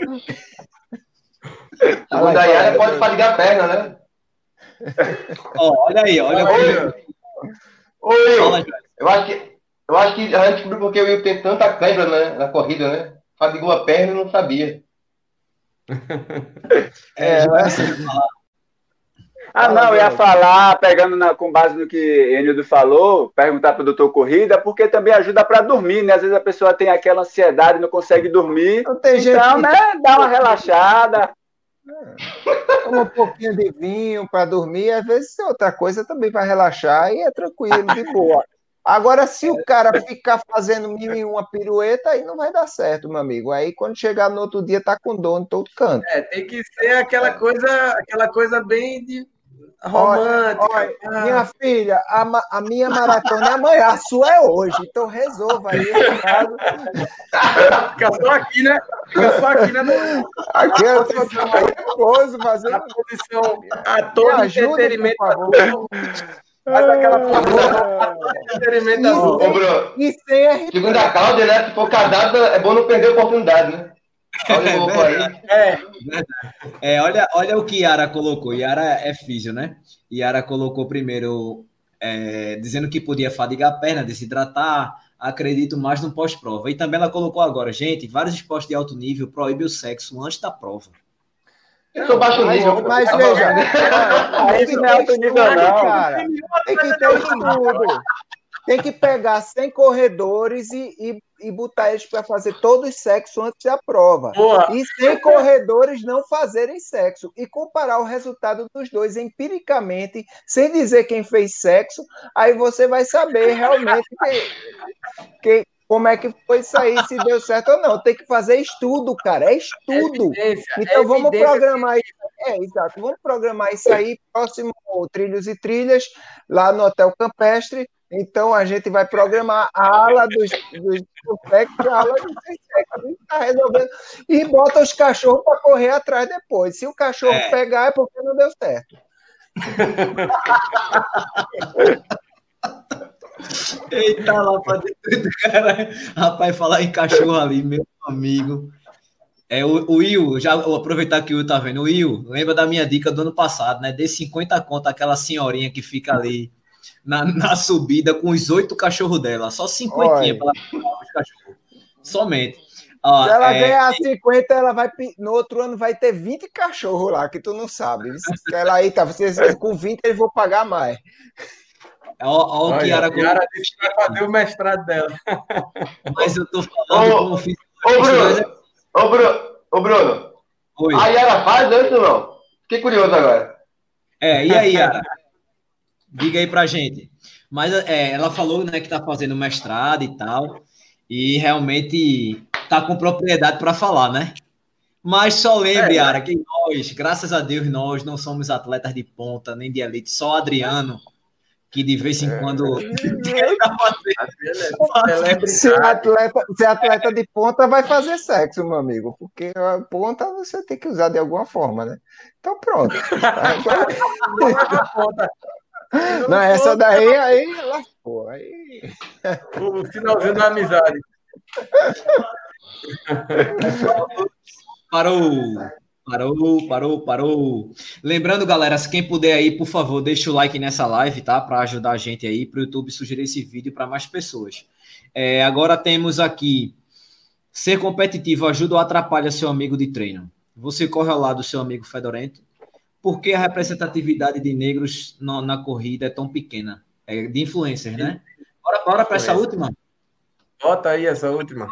Segundo a Yara, pode ligar a perna, né? oh, olha aí, olha. Oi, Oi, Fala, eu acho que, eu acho que a gente descobriu porque o Will tem tanta câimbra né, na corrida, né? Fadigou a perna e não sabia. é, Ah, não, eu ia falar, pegando na, com base no que Enildo falou, perguntar para o doutor Corrida, porque também ajuda para dormir, né? Às vezes a pessoa tem aquela ansiedade, não consegue dormir. Não tem então, né, dá uma relaxada. É. Um pouquinho de vinho para dormir, às vezes outra coisa também vai relaxar e é tranquilo, de boa. Agora, se o cara ficar fazendo mil e uma pirueta, aí não vai dar certo, meu amigo. Aí quando chegar no outro dia, tá com dor em todo canto. É, tem que ser aquela coisa, aquela coisa bem de romântica. Olha, olha, minha filha, a, a, minha maratona é amanhã, a sua é hoje. Então resolva aí caso. Fica só aqui, né? Fica só aqui, né? Aqui eu tô nervoso fazendo. A posição a todo entretenimento. Faz aquela experimentação. Ô, Bruno, e sem Segundo a Cláudia, né? Se for casado, é bom não perder a oportunidade, né? É, é, olha, olha o que Yara colocou. Yara é físio, né? Yara colocou primeiro é, dizendo que podia fadigar a perna, desidratar. Acredito mais no pós-prova. E também ela colocou agora, gente, vários esportes de alto nível proíbem o sexo antes da prova. Eu sou baixo nível. Mas, veja, isso não é alto nível, não. Cara. Tem que ter estudo. Tem que pegar 100 corredores e, e, e botar eles para fazer todos sexo antes da prova. Boa. E 100 corredores não fazerem sexo. E comparar o resultado dos dois empiricamente, sem dizer quem fez sexo, aí você vai saber realmente quem, como é que foi isso aí, se deu certo ou não. Tem que fazer estudo, cara, é estudo. É então é vamos programar isso. É, exato. Vamos programar isso aí próximo Trilhos e Trilhas, lá no Hotel Campestre. Então a gente vai programar a ala dos, dos a ala dos sexo. Tá resolvendo. E bota os cachorros para correr atrás depois. Se o cachorro é. pegar, é porque não deu certo. Eita, lá pra dentro do cara. Rapaz, falar em cachorro ali, meu amigo. É, o, o Will, já vou aproveitar que o Will tá vendo. O Will, lembra da minha dica do ano passado, né? Dê 50 conto aquela senhorinha que fica ali na, na subida com os oito cachorros dela. Só 50 para os cachorros. Somente. Ah, Se ela é... ganhar 50, ela vai no outro ano vai ter 20 cachorros lá, que tu não sabe. Ela aí tá, com 20 eu vou pagar mais. Olha o Kiara Kiara disse que vai fazer o mestrado dela. Mas eu tô falando ô, como fiz. Ô, Bruno, ô, Bruno, ô, Bruno. Oi. A Yara faz antes ou não? Fiquei curioso agora. É, e aí, Yara? Diga aí pra gente. Mas é, ela falou né, que tá fazendo mestrado e tal, e realmente tá com propriedade para falar, né? Mas só lembre, é, Yara, que nós, graças a Deus, nós não somos atletas de ponta nem de elite, só Adriano que de vez em é. quando é. ser atleta, ser atleta de ponta vai fazer sexo, meu amigo, porque a ponta você tem que usar de alguma forma, né? Então pronto. Não, essa daí aí lascou. Aí... O finalzinho da amizade. Para o Parou, parou, parou. Lembrando, galera, se quem puder aí, por favor, deixa o like nessa live, tá? Para ajudar a gente aí, para o YouTube sugerir esse vídeo para mais pessoas. É, agora temos aqui: ser competitivo ajuda ou atrapalha seu amigo de treino? Você corre ao lado do seu amigo fedorento? Por que a representatividade de negros na, na corrida é tão pequena? É de influencers, né? Bora, bora para essa última? Bota aí essa última.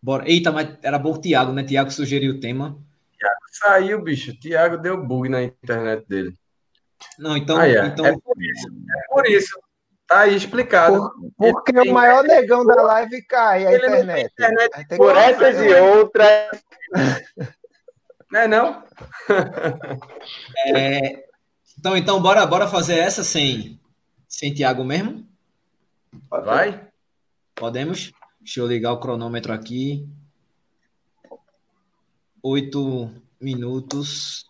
Bora. Eita, mas era bom o Thiago, né? Thiago sugeriu o tema. Thiago saiu, bicho. Thiago deu bug na internet dele. Não, então. Ah, é. então... é por isso. É por isso. Tá aí explicado. Por, porque ele o maior tem... negão da live cai a internet. internet por essas e outras. Não é não? é, então, então bora, bora fazer essa sem, sem Thiago mesmo? Vai? Podemos? Deixa eu ligar o cronômetro aqui. Oito minutos.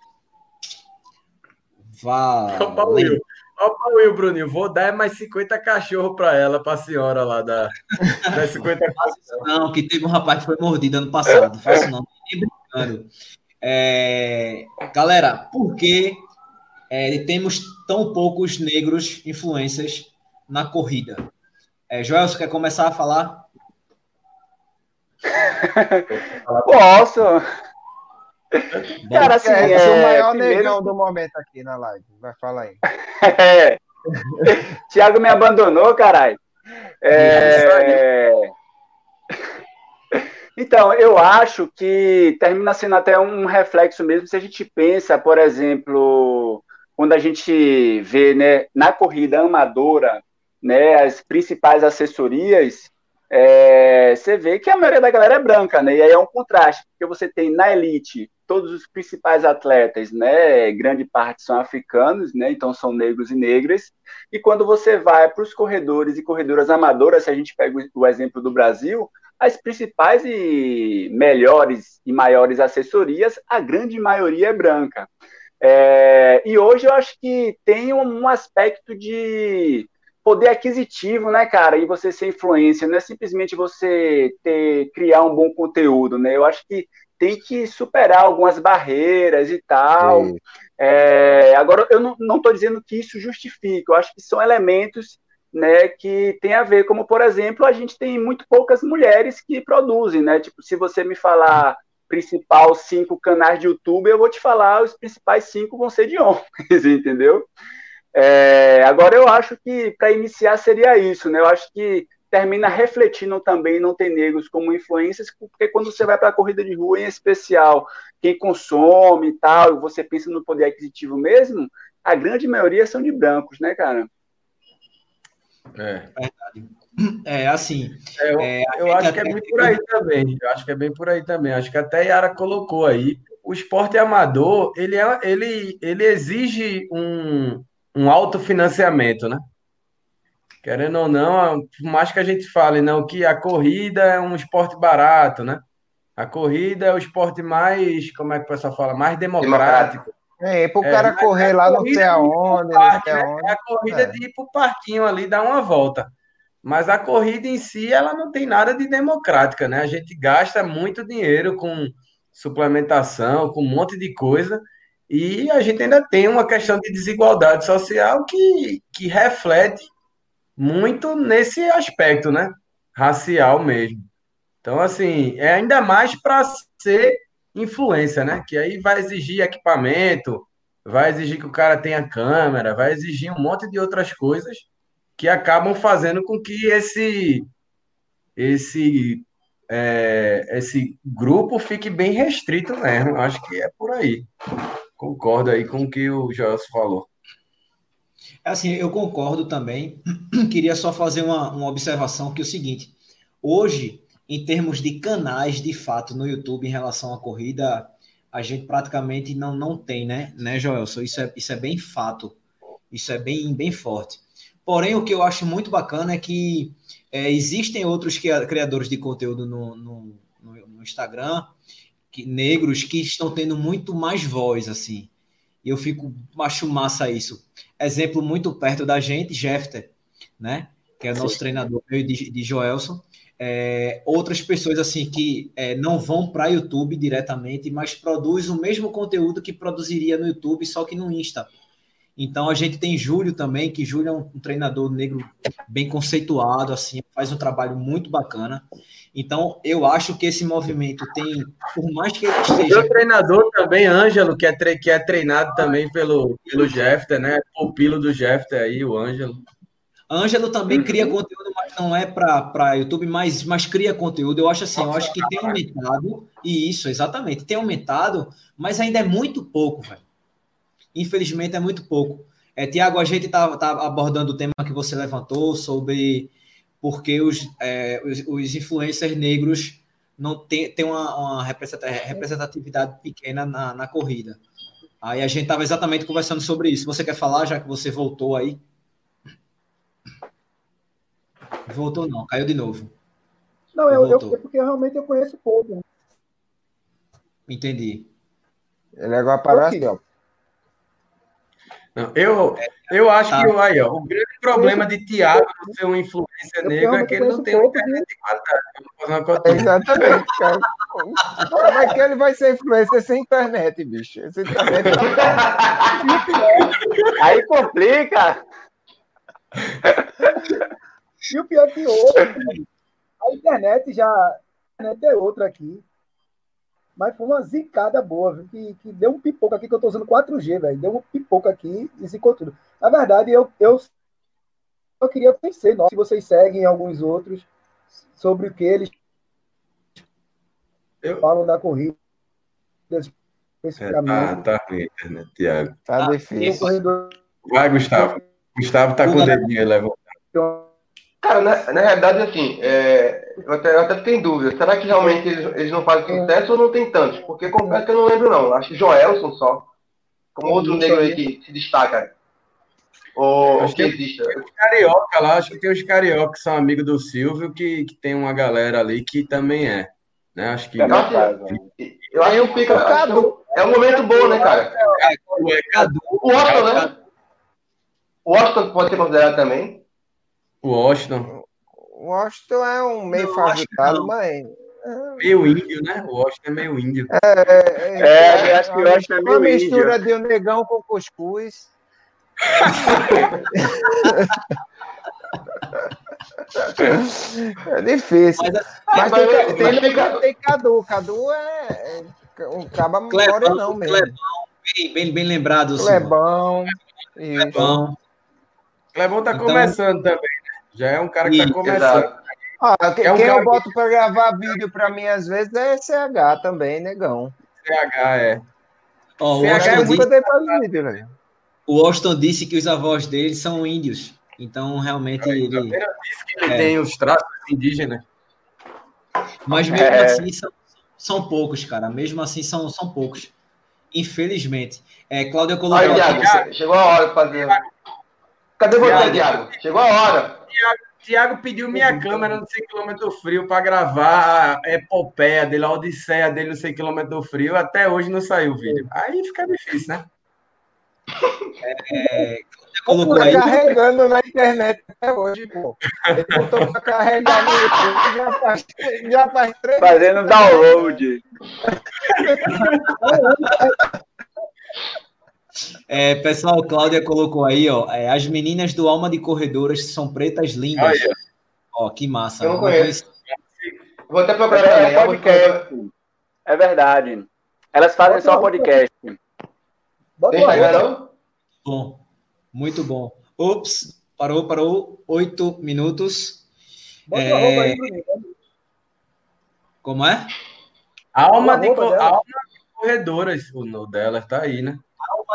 Vá. Opa, Will. Opa, Will, Bruninho. Vou dar mais 50 cachorros para ela, para a senhora lá da, da 50 Não, que teve um rapaz que foi mordido ano passado. Não faço não. brincando. É, galera, por que é, temos tão poucos negros influencers na corrida? É, Joel, você quer começar a falar? Posso. Cara, assim, é, é o maior primeiro... negão do momento aqui na live. Vai falar aí. É. Tiago me abandonou, caralho. É... Então, eu acho que termina sendo até um reflexo mesmo se a gente pensa, por exemplo, quando a gente vê né, na corrida amadora né, as principais assessorias, é, você vê que a maioria da galera é branca, né? E aí é um contraste, porque você tem na elite todos os principais atletas, né? Grande parte são africanos, né? Então são negros e negras. E quando você vai para os corredores e corredoras amadoras, se a gente pega o exemplo do Brasil, as principais e melhores e maiores assessorias, a grande maioria é branca. É, e hoje eu acho que tem um aspecto de poder aquisitivo, né, cara? E você ser influência, não é simplesmente você ter, criar um bom conteúdo, né? Eu acho que tem que superar algumas barreiras e tal. É, agora, eu não estou dizendo que isso justifica, eu acho que são elementos né, que tem a ver, como por exemplo, a gente tem muito poucas mulheres que produzem, né? Tipo, se você me falar principal cinco canais de YouTube, eu vou te falar os principais cinco vão ser de homens, entendeu? É, agora, eu acho que para iniciar seria isso, né? Eu acho que termina refletindo também não ter negros como influências, porque quando você vai para a corrida de rua, em especial, quem consome e tal, você pensa no poder aquisitivo mesmo, a grande maioria são de brancos, né, cara? É. É, assim. É, eu, é, eu acho que é bem por aí também. Eu acho que é bem por aí também. Acho que até Yara colocou aí. O esporte amador, ele, é, ele, ele exige um, um autofinanciamento, né? Querendo ou não, por mais que a gente fale não que a corrida é um esporte barato, né? A corrida é o esporte mais, como é que o pessoal fala, mais democrático. É, para o é, cara correr lá não sei aonde, parque, não sei aonde. É a corrida é. de ir para o parquinho ali, dar uma volta. Mas a corrida em si, ela não tem nada de democrática, né? A gente gasta muito dinheiro com suplementação, com um monte de coisa, e a gente ainda tem uma questão de desigualdade social que, que reflete muito nesse aspecto, né? Racial mesmo. Então, assim, é ainda mais para ser influência, né? Que aí vai exigir equipamento, vai exigir que o cara tenha câmera, vai exigir um monte de outras coisas que acabam fazendo com que esse esse é, esse grupo fique bem restrito mesmo. Acho que é por aí. Concordo aí com o que o Joelson falou. Assim, eu concordo também. Queria só fazer uma, uma observação que é o seguinte: hoje, em termos de canais, de fato, no YouTube em relação à corrida, a gente praticamente não, não tem, né, né, Joelson? Isso é, isso é bem fato. Isso é bem, bem forte. Porém, o que eu acho muito bacana é que é, existem outros criadores de conteúdo no, no, no Instagram que, negros que estão tendo muito mais voz, assim. E eu fico, acho massa isso. Exemplo muito perto da gente, Jefter, né? Que é nosso Sim. treinador de, de Joelson. é, outras pessoas assim que é, não vão para YouTube diretamente, mas produz o mesmo conteúdo que produziria no YouTube, só que no Insta. Então a gente tem Júlio também, que Júlio é um, treinador negro bem conceituado, assim, faz um trabalho muito bacana. Então eu acho que esse movimento tem, por mais que ele esteja. O treinador também, Ângelo, que é, tre... que é treinado também pelo, pelo Jefter, né? O pilo do Jefter aí, o Ângelo. Ângelo também cria uhum. conteúdo, mas não é para YouTube, mas, mas cria conteúdo. Eu acho assim, eu acho que tem aumentado, e isso, exatamente, tem aumentado, mas ainda é muito pouco, velho. Infelizmente é muito pouco. É, Tiago, a gente está tá abordando o tema que você levantou sobre porque os, é, os, os, influencers negros não têm tem uma, uma, representatividade pequena na, na corrida. Aí a gente estava exatamente conversando sobre isso. Você quer falar, já que você voltou aí? Voltou não, caiu de novo. Não, eu, eu, é porque realmente eu conheço pouco. Entendi. Ele agora aparece, ó. Não, eu, eu acho tá. que aí, ó, o grande problema de Tiago ser um influência negra é que ele não tem uma internet de qualidade. Exatamente, cara. Como é que ele vai ser influencer sem internet, bicho? Essa internet... aí complica. E o pior que hoje, a internet já. A internet é outra aqui. Mas foi uma zicada boa, viu? Que, que deu um pipoco aqui, que eu tô usando 4G, velho. Deu um pipoco aqui e zicou tudo. Na verdade, eu, eu só queria conhecer, se vocês seguem alguns outros, sobre o que eles eu... falam da corrida. Especificamente. É, tá, tá ruim a internet, Tiago. Tá ah, difícil. Vai, Gustavo. Gustavo tá com o dedinho aí levantado. Cara, na, na realidade, assim, é, eu, até, eu até fiquei em dúvida. Será que realmente eles, eles não fazem sucesso ou não tem tantos? Porque confesso que eu não lembro, não. Acho que Joelson só. Como outro negro aí que se destaca. Ou acho que, que existe. Os carioca lá, acho que tem os carioca que são amigos do Silvio, que, que tem uma galera ali que também é. Né? Acho que. Eu acho, eu acho que fica. Acho é um momento bom, né, cara? O Washington, né? O Washington pode ser considerado também. O Washington. O Washington é um meio fabricado, mas. É meio índio, né? O Washington é meio índio. É, é, é, é acho que o Washington é meio índio. Uma mistura de um negão com cuscuz. é difícil. Mas, mas tem, tem, tem, tem Cadu. Cadu é, é um caba memória não mesmo. Clebão, bem, bem, bem lembrado. Clebão. Clebão. Clebão tá então, começando também. Já é um cara que está começando. Ah, é quem um eu boto para gravar vídeo para mim, às vezes, é CH também, negão. CH, é. Oh, CH é disse... vídeo, né? O Austin disse que os avós dele são índios. Então, realmente, é, ele. disse que ele é. tem os traços indígenas. Mas mesmo é. assim, são, são poucos, cara. Mesmo assim, são, são poucos. Infelizmente. É, Cláudia colocou. Aí, Thiago, chegou a hora de fazer. Cadê você, Thiago? Chegou a hora. Tiago pediu minha câmera no 100 km frio para gravar a epopeia dele, a odisseia dele no 100 km frio. Até hoje não saiu o vídeo. Aí fica difícil, né? É, colocou aí. carregando na internet até hoje, pô. Ele botou para carregar no YouTube já faz, já faz três Fazendo download. É, pessoal, Cláudia colocou aí, ó. É, as meninas do Alma de Corredoras são pretas lindas. Ó, que massa. Eu não conheço. Vou até procurar é, é podcast. É verdade. Elas fazem Bota só podcast. Bota aí, Bom, muito bom. Ops, parou, parou. Oito minutos. Bota é... aí, Como é? Alma de, alma de corredoras, o nome delas tá aí, né?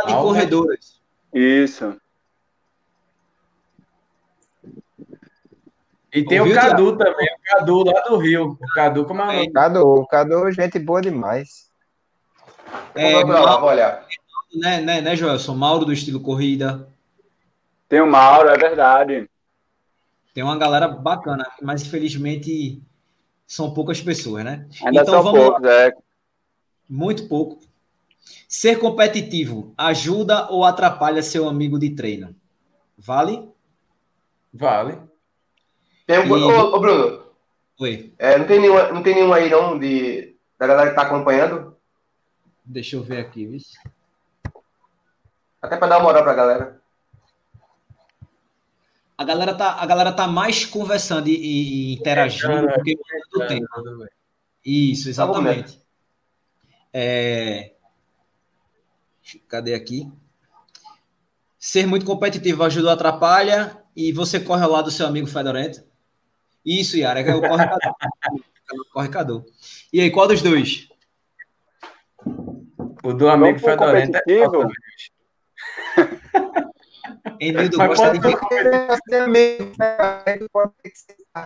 De corredores. Isso. E tem Ouviu, o Cadu já? também, o Cadu lá do Rio. O Cadu, como é o nome? Cadu, o Cadu, gente boa demais. É, Mauro, olha. Né, né, né, Joelson? Mauro do estilo corrida. Tem o Mauro, é verdade. Tem uma galera bacana, mas infelizmente são poucas pessoas, né? Ainda então, são poucos, lá. é. Muito pouco. Ser competitivo ajuda ou atrapalha seu amigo de treino? Vale? Vale. Tem um... E... Ô, ô, Bruno, Oi. É, não, tem nenhuma, não tem nenhum aí, não, de, da galera que tá acompanhando? Deixa eu ver aqui, viu? Até para dar uma moral pra galera. A galera tá, a galera tá mais conversando e, e interagindo do que do tema. Isso, exatamente. É... Cadê aqui? Ser muito competitivo ajuda ou atrapalha e você corre ao lado do seu amigo Fedorento? Isso, Yara, é o correcador. correcador. E aí, qual dos dois? O do amigo Fedorento é Enildo gosta de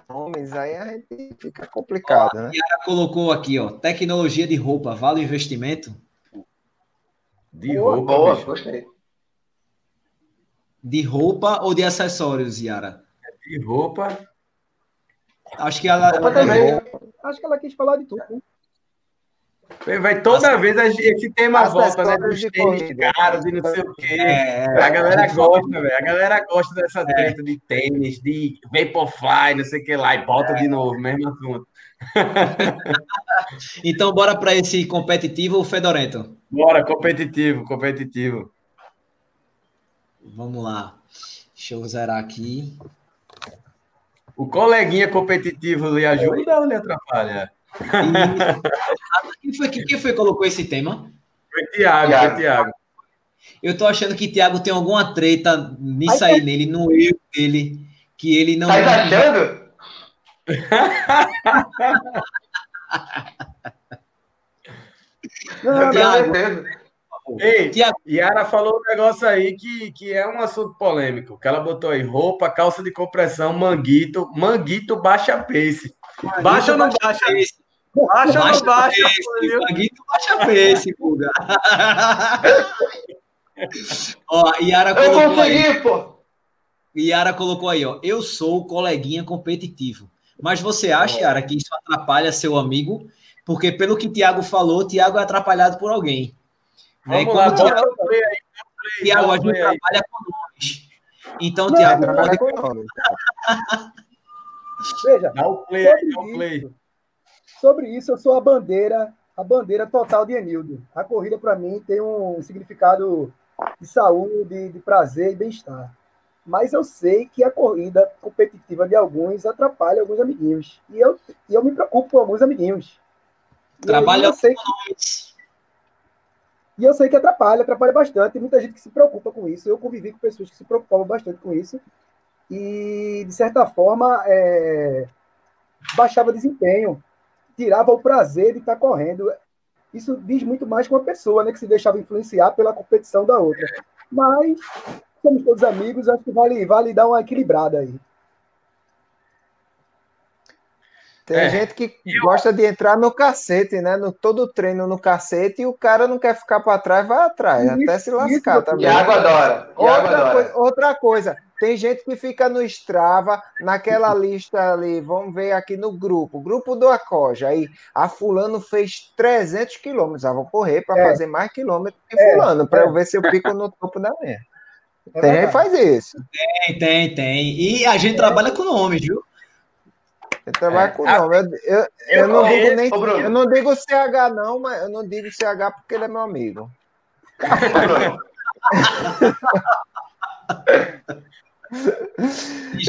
nomes, aí a gente fica complicado, ó, né? Yara colocou aqui, ó, tecnologia de roupa, vale o investimento? De boa, roupa, boa, gostei. De roupa ou de acessórios, Yara? De roupa. Acho que ela. ela também. Acho que ela quis falar de tudo. Né? Vai toda As... vez esse tema As volta, né? Dos tênis caros e não sei o quê. É, a galera gosta, velho. A galera gosta dessa é. treta de tênis, de Vaporfly, não sei o que lá, e volta é. de novo, mesmo assunto. então, bora para esse competitivo, Fedorento? Bora, competitivo, competitivo. Vamos lá. Deixa eu zerar aqui. O coleguinha competitivo lhe ajuda ou lhe atrapalha? E... quem, foi, quem foi que colocou esse tema? Foi Tiago, foi Tiago. Eu tô achando que Tiago tem alguma treta nisso aí nele, no erro dele, que ele não. Tá achando? Não, Tiago, Ei, Tiago. Yara falou um negócio aí que, que é um assunto polêmico. Que ela botou aí roupa, calça de compressão, manguito, manguito baixa pace. Baixa ou não baixa? Pace. Baixa ou não baixa? Manguito baixa pace, Guga. ó, Yara colocou Eu consegui, aí. pô. Yara colocou aí, ó. Eu sou o coleguinha competitivo. Mas você acha, Yara, que isso atrapalha seu amigo? Porque pelo que o Tiago falou, Tiago é atrapalhado por alguém. Né? Vamos lá, Tiago, play aí, Tiago, a gente trabalha com nomes. Então, Tiago, pode... com nomes. Veja, dá o play, sobre, dá o play. Isso, sobre isso, eu sou a bandeira, a bandeira total de Enildo. A corrida, para mim, tem um significado de saúde, de prazer e bem-estar. Mas eu sei que a corrida competitiva de alguns atrapalha alguns amiguinhos. E eu, e eu me preocupo com alguns amiguinhos. Trabalha com nomes. E eu sei que atrapalha, atrapalha bastante. Tem muita gente que se preocupa com isso. Eu convivi com pessoas que se preocupavam bastante com isso. E, de certa forma, é... baixava desempenho, tirava o prazer de estar correndo. Isso diz muito mais com uma pessoa né, que se deixava influenciar pela competição da outra. Mas somos todos amigos, acho que vale, vale dar uma equilibrada aí. Tem é. gente que gosta de entrar no cacete, né? No todo treino no cacete e o cara não quer ficar para trás, vai atrás, isso, até se lascar isso, também. Thiago adora. outra. Coisa, outra coisa, tem gente que fica no Strava, naquela lista ali, vamos ver aqui no grupo, grupo do Acoja, aí a fulano fez 300 quilômetros, ah, vou correr para é. fazer mais quilômetros que é. fulano, para eu ver se eu pico no topo da minha. É tem que faz isso. Tem, tem, tem. E a gente trabalha com nomes, viu? Eu trabalho é. com nome. Eu, eu, eu, eu não digo nem. Eu não digo CH, não, mas eu não digo CH porque ele é meu amigo.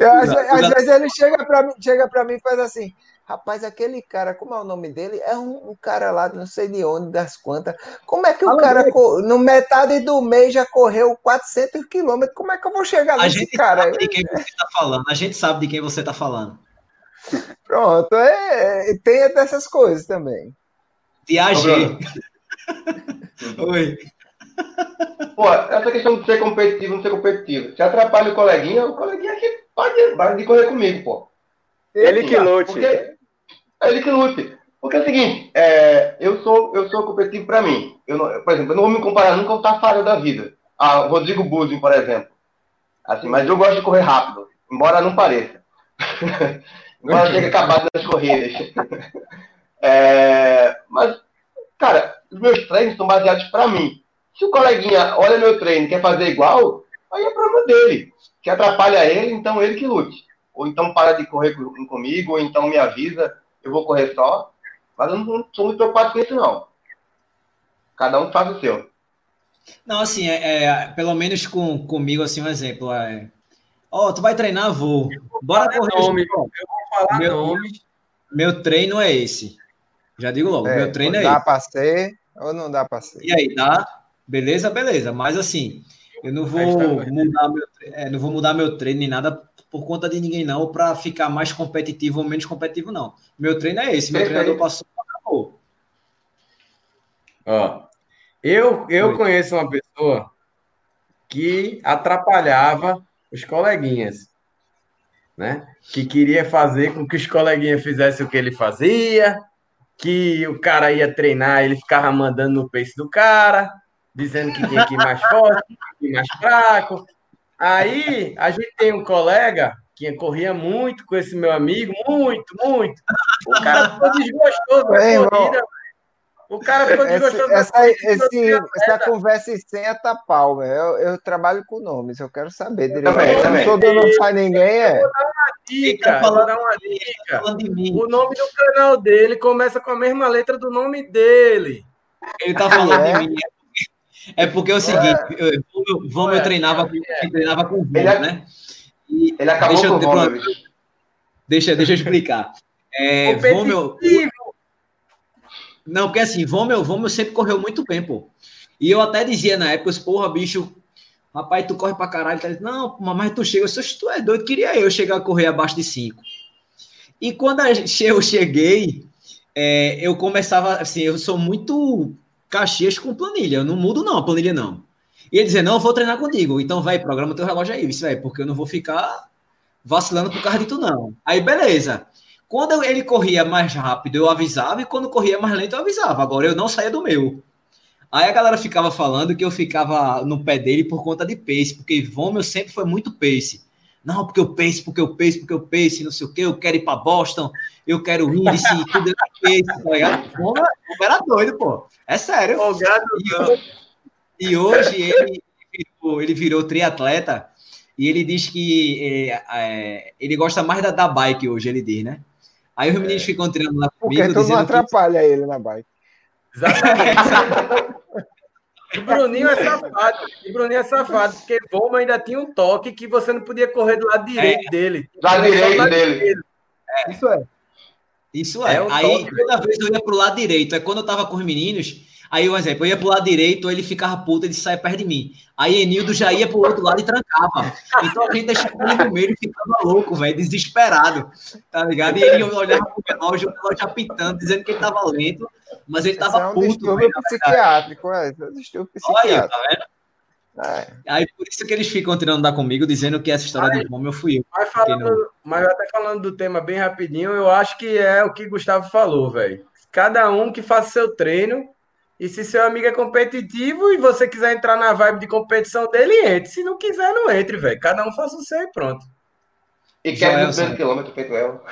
às, às, vezes ele chega para mim, chega para mim e faz assim: rapaz, aquele cara, como é o nome dele? É um, um cara lá, não sei de onde, das quantas. Como é que o cara, no metade do mês, já correu 400 quilômetros? Como é que eu vou chegar nesse cara? A gente sabe de quem você está falando. A gente sabe de quem você está falando. Pronto, é, tem dessas coisas também. Viajei. Oi. Pô, essa questão de ser competitivo, não ser competitivo. Se atrapalha o coleguinha, o coleguinha que pode, pode correr comigo, pô. Ele que lute. Porque, é ele que lute. Porque é o seguinte, é, eu, sou, eu sou competitivo para mim. Eu não, por exemplo, eu não vou me comparar nunca ao Tafarel da vida. Ah, Rodrigo Buzzi, por exemplo. Assim, mas eu gosto de correr rápido, embora não pareça. Embora tenha acabado nas corridas. É, mas, cara, os meus treinos são baseados para mim. Se o coleguinha olha meu treino e quer fazer igual, aí é problema dele. Que atrapalha ele, então ele que lute. ou então para de correr comigo, ou então me avisa, eu vou correr só. Mas eu não sou muito preocupado com isso, não. Cada um faz o seu. Não, assim, é, é pelo menos com, comigo, assim, um exemplo. É, Ó, oh, tu vai treinar, vou. Bora correr. Nome, eu vou falar meu, nome. Meu treino é esse. Já digo logo, é, meu treino é dá esse. Dá pra ser ou não dá pra ser? E aí, dá? Beleza, beleza. Mas assim, eu não vou mudar meu, é, não vou mudar meu treino nem nada por conta de ninguém, não, para ficar mais competitivo ou menos competitivo, não. Meu treino é esse, meu Perfeito. treinador passou, acabou. Ó, eu, eu conheço uma pessoa que atrapalhava os coleguinhas, né? Que queria fazer com que os coleguinhas fizessem o que ele fazia, que o cara ia treinar, ele ficava mandando no pace do cara, dizendo que tinha que ir mais forte, que ir mais fraco. Aí a gente tem um colega que corria muito com esse meu amigo, muito, muito. O cara ficou desgostoso da corrida, o cara ficou desgostoso essa, da essa, esse, essa conversa sem a pau, eu, eu trabalho com nomes, eu quero saber direito. Também, também. Todo não sai ninguém, é. Eu vou dar uma dica, vou dar uma dica. O nome do canal dele começa com a mesma letra do nome dele. Ele tá falando é? de mim. É porque é o seguinte, é. eu, Vamos eu treinava, é. treinava com o Vamos, é- né? E ele acabou deixa, com o Vamos. Deixa, deixa eu explicar. É, Vomel, não, porque assim, Vomel, Vomel sempre correu muito bem, pô. E eu até dizia na época, porra, bicho, rapaz, tu corre pra caralho. Tá? Não, mas tu chega, se tu é doido, queria eu chegar a correr abaixo de 5. E quando eu cheguei, é, eu começava, assim, eu sou muito Caxias com planilha, eu não mudo não, a planilha não. E ele dizia, não, eu vou treinar contigo, então vai, programa teu relógio aí, isso vai, porque eu não vou ficar vacilando por causa de tu não. Aí, beleza. Quando ele corria mais rápido, eu avisava, e quando corria mais lento, eu avisava. Agora eu não saía do meu. Aí a galera ficava falando que eu ficava no pé dele por conta de pace, porque Vômel sempre foi muito pace. Não, porque eu pace, porque eu pace, porque eu pace, não sei o quê, eu quero ir para Boston, eu quero índice, tudo é pace, tá ligado? Vômel era doido, pô. É sério. E, e, hoje ele virou, ele virou triatleta e ele diz que é, é, ele gosta mais da, da bike hoje, ele diz, né? Aí os é. meninos ficam treinando lá comigo. Porque tu não atrapalha que... ele na bike. Exatamente. o Bruninho é safado. O Bruninho é safado, porque Voma ainda tinha um toque que você não podia correr do lado direito é. dele. Do lado direito dele. dele. É. Isso é. Isso é. é Aí, toda vez eu ia pro lado direito. É quando eu tava com os meninos, Aí, um exemplo, eu ia pro lado direito, ele ficava puto, ele saia perto de mim. Aí Enildo já ia pro outro lado e trancava. Então a gente deixava ele no meio e ficava louco, velho, desesperado. Tá ligado? E ele olhava pro relógio, o relógio apitando, dizendo que ele tava lento, mas ele tava Esse é um puto. Distúrbio véio, psiquiátrico, é. é um distúrbio psiquiátrico. Olha, tá vendo? É. Aí por isso que eles ficam tirando da comigo, dizendo que essa história aí, de fome eu fui eu. Mas, falando, mas até falando do tema bem rapidinho, eu acho que é o que Gustavo falou, velho. Cada um que faça seu treino e se seu amigo é competitivo e você quiser entrar na vibe de competição dele, entre. Se não quiser, não entre, velho. Cada um faça o seu e pronto. E quer 200 quilômetros feito ela.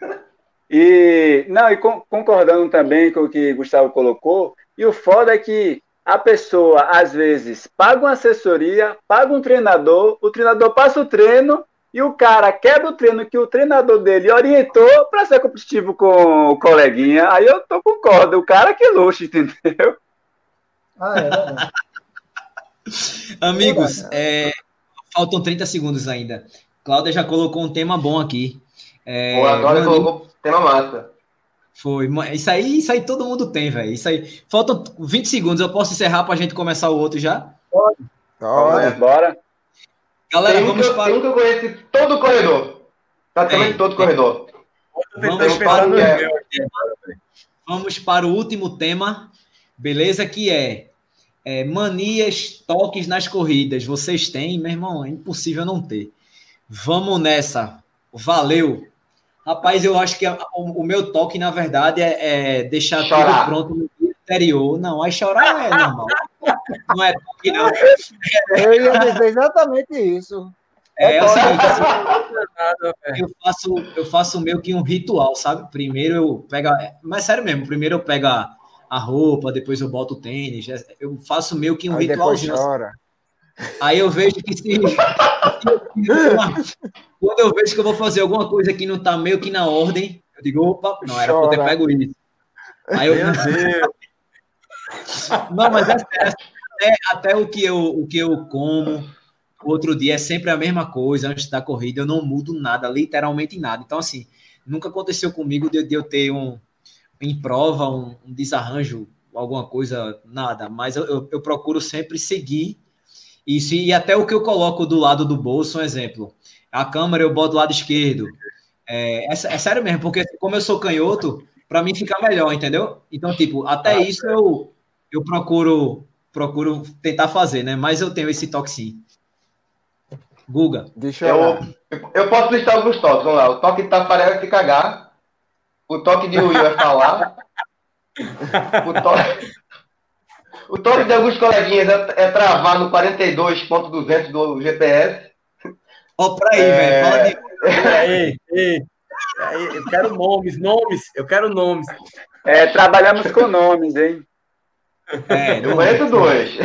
E, não, e concordando também com o que Gustavo colocou, e o foda é que a pessoa, às vezes, paga uma assessoria, paga um treinador, o treinador passa o treino e o cara quebra o treino que o treinador dele orientou para ser competitivo com o coleguinha. Aí eu tô concordo, o cara que luxo, entendeu? Ah, é, é. Amigos, é, faltam 30 segundos ainda. Cláudia já colocou um tema bom aqui. É, Pô, agora colocou tema massa. Foi. Isso aí, isso aí todo mundo tem, velho. Isso aí. Faltam 20 segundos. Eu posso encerrar para a gente começar o outro já? Pode. Pode. Bora. Galera, tem vamos para. Tem um que eu conheço todo o corredor. Praticamente todo o corredor. Vamos para, o... É. vamos para o último tema, beleza? Que é, é, manias, toques nas corridas. Vocês têm, meu irmão? É impossível não ter. Vamos nessa. Valeu. Rapaz, eu acho que a, o, o, meu toque, na verdade, é, é deixar Chorar. tudo pronto anterior. Não, aí chorar é normal. Não é não. Eu ia dizer exatamente isso. É, é o seguinte, assim, eu faço, eu faço meio que um ritual, sabe? Primeiro eu pego, mas sério mesmo, primeiro eu pego a, a roupa, depois eu boto o tênis, é, eu faço meio que um Aí ritual. chora. Aí eu vejo que se, quando eu vejo que eu vou fazer alguma coisa que não está meio que na ordem, eu digo, opa, não era para ter pego isso. Aí eu, Meu Deus. Não, mas é sério. Até, até, o, que eu, o que eu como, outro dia é sempre a mesma coisa antes da corrida, eu não mudo nada, literalmente nada. Então, assim, nunca aconteceu comigo de, de eu ter um, em prova, um, um, desarranjo, alguma coisa, nada. Mas eu, eu, eu procuro sempre seguir isso. E até o que eu coloco do lado do bolso, um exemplo. A câmera eu boto do lado esquerdo. É, é, é sério mesmo, porque como eu sou canhoto, para mim fica melhor, entendeu? Então, tipo, até ah, isso eu, eu procuro procuro tentar fazer, né? Mas eu tenho esse toque sim. Guga. Deixa eu, eu, eu posso listar alguns toques, vamos lá. O toque de Tafarel é se cagar. O toque de Will é falar. O toque, o toque de alguns coleguinhas é, é travar no 42.200 do GPS. Ó, oh, pra aí, é... velho. Fala de. Eu quero nomes, nomes. Eu quero nomes. É, trabalhamos com nomes, hein? É, eu conheço dois.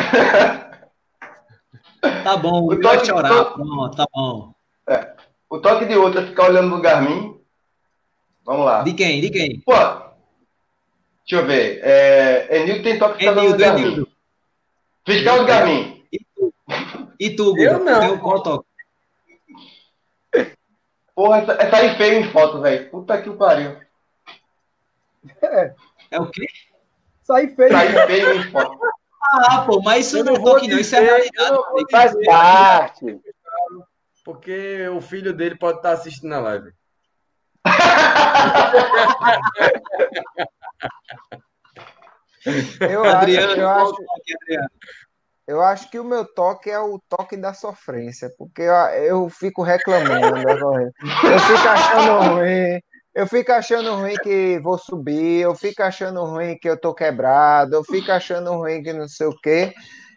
Tá bom, o toque chorar. To... Pronto, tá bom. É. O toque de outro é ficar olhando no Garmin. Vamos lá. De quem? De quem? Pô, deixa eu ver. É, Enildo tem toque de Enildo, Garmin. Enildo. Fiscal do Garmin. E tu, e tu Guga? Eu não. qual toque? Porra, essa, essa aí feio em foto, velho. Puta que o pariu. É. É o quê? Sair feio. Sair feio em foto. Ah, pô, mas isso não é toque, não. Isso é realidade. Faz parte. Porque o filho dele pode estar assistindo a live. eu Adriano, acho, eu acho, Adriano? eu acho que o meu toque é o toque da sofrência, porque eu, eu fico reclamando, né, eu fico achando ruim, eu fico achando ruim que vou subir, eu fico achando ruim que eu tô quebrado, eu fico achando ruim que não sei o quê,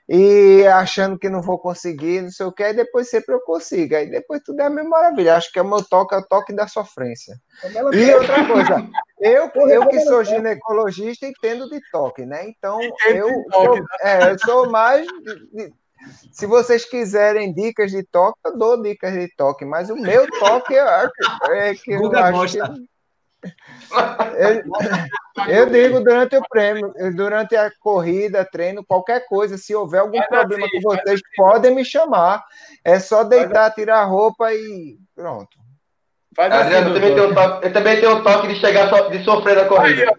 e achando que não vou conseguir, não sei o quê, e depois sempre eu consigo, aí depois tudo é a mesma maravilha. Acho que é o meu toque, é o toque da sofrência. E outra coisa, eu, eu que sou ginecologista entendo de toque, né? Então, eu, eu, né? é, eu sou mais se vocês quiserem dicas de toque, eu dou dicas de toque, mas o meu toque é, é que eu acho que... Eu, eu, digo durante o prêmio, durante a corrida, treino, qualquer coisa, se houver algum problema assim, com vocês, assim. podem me chamar. É só deitar, tirar a roupa e pronto. Faz Adriano, assim, eu, também tenho um toque, eu também tenho um toque de chegar de sofrer na corrida.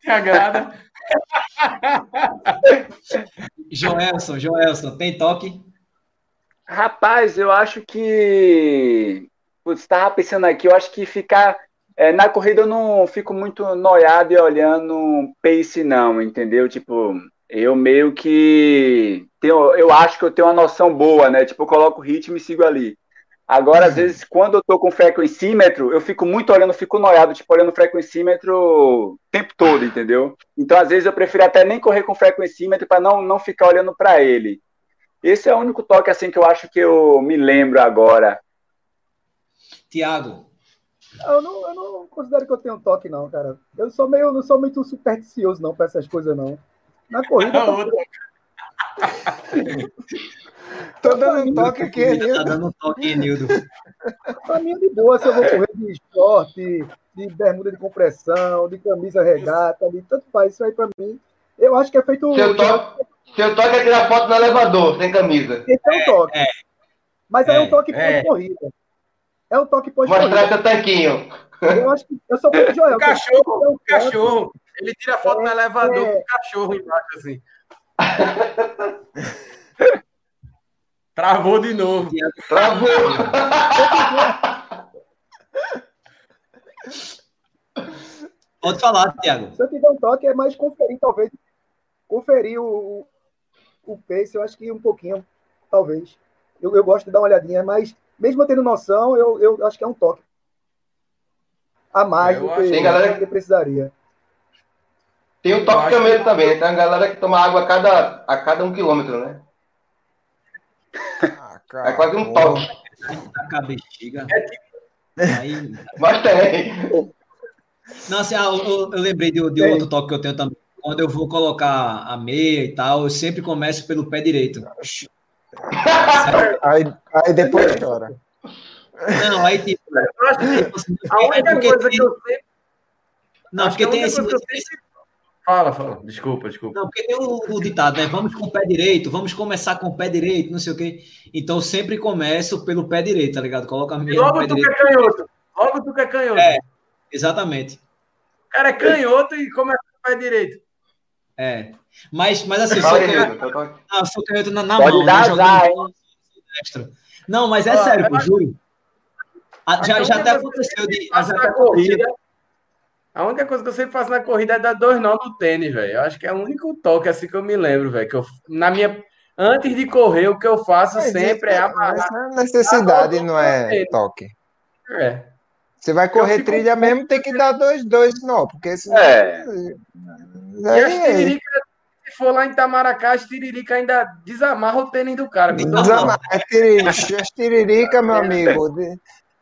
Te agrada. Joelson, Joelson, tem toque? Rapaz, eu acho que. Você estava pensando aqui, eu acho que ficar. É, na corrida eu não fico muito noiado e olhando pace, não, entendeu? Tipo, eu meio que. Tenho, eu acho que eu tenho uma noção boa, né? Tipo, eu coloco o ritmo e sigo ali. Agora, às uhum. vezes, quando eu tô com frequencímetro, eu fico muito olhando, fico noiado, tipo, olhando o frequencímetro o tempo todo, entendeu? Então, às vezes, eu prefiro até nem correr com frequencímetro para não, não ficar olhando para ele. Esse é o único toque, assim, que eu acho que eu me lembro agora. Tiago. Eu não, eu não considero que eu tenho toque, não, cara. Eu sou meio, não sou muito supersticioso, não, para essas coisas, não. Na corrida. Tô dando um toque aqui, Nildo. Tá dando um toque, Nildo. Pra mim é de boa se eu vou correr de short, de bermuda de compressão, de camisa regata, de tanto faz. Isso aí pra mim, eu acho que é feito. Seu toque, seu toque é tirar foto no elevador, sem camisa. Esse é um toque. É, é. Mas aí é um toque é. pós-corrida. É um toque pós-corrida. Mostrar seu tanquinho. Eu acho que eu sou muito Joel. O cachorro, o cachorro. Ele tira foto no elevador com o cachorro embaixo, assim. Travou de novo. Travou. Pode falar, Thiago. Se eu tiver um toque, é mais conferir, talvez. Conferir o, o pace, eu acho que um pouquinho, talvez. Eu, eu gosto de dar uma olhadinha, mas mesmo eu tendo noção, eu, eu acho que é um toque. A mais do que, galera... que precisaria. Tem o toque camelo também. Tem a galera que toma água a cada, a cada um quilômetro, né? Ah, é quase um toque. a bexiga. Aí... Mas tem. Não, assim, ah, eu, eu, lembrei de, de outro toque que eu tenho também. Quando eu vou colocar a meia e tal, eu sempre começo pelo pé direito. aí, aí depois chora. Não, aí tipo. Eu acho que tipo assim, a é única porque coisa tem- que eu sei. Não, porque tem esse. que eu sei- Fala, fala. Desculpa, desculpa. Não, porque tem o, o ditado, né? Vamos com o pé direito, vamos começar com o pé direito, não sei o quê. Então eu sempre começo pelo pé direito, tá ligado? Coloca a minha logo tu que direito. é canhoto. Logo tu que é canhoto. É. Exatamente. O cara é canhoto e começa com o pé direito. É. Mas, mas assim, sou canhoto, tô ah, sou canhoto na, na Pode mão, dar né? Bola, extra. Não, mas é Ó, sério, acho- juro. Ah, Já, A já até que aconteceu eu de. Já até aconteceu corrida. A única coisa que eu sempre faço na corrida é dar dois nós no tênis, velho. Eu acho que é o único toque assim que eu me lembro, velho. Que eu, na minha, antes de correr, o que eu faço Mas sempre é isso- amarrar. Essa é necessidade, não é toque. É. Você vai correr fico- trilha mesmo, tem que dar dois, dois, não, porque senão. É. E as Aí, tiririca, se for lá em Itamaracá, as tiririca ainda desamarra o tênis do cara. com dois nós. Desamar- é tiririca, as tiririca, meu amigo.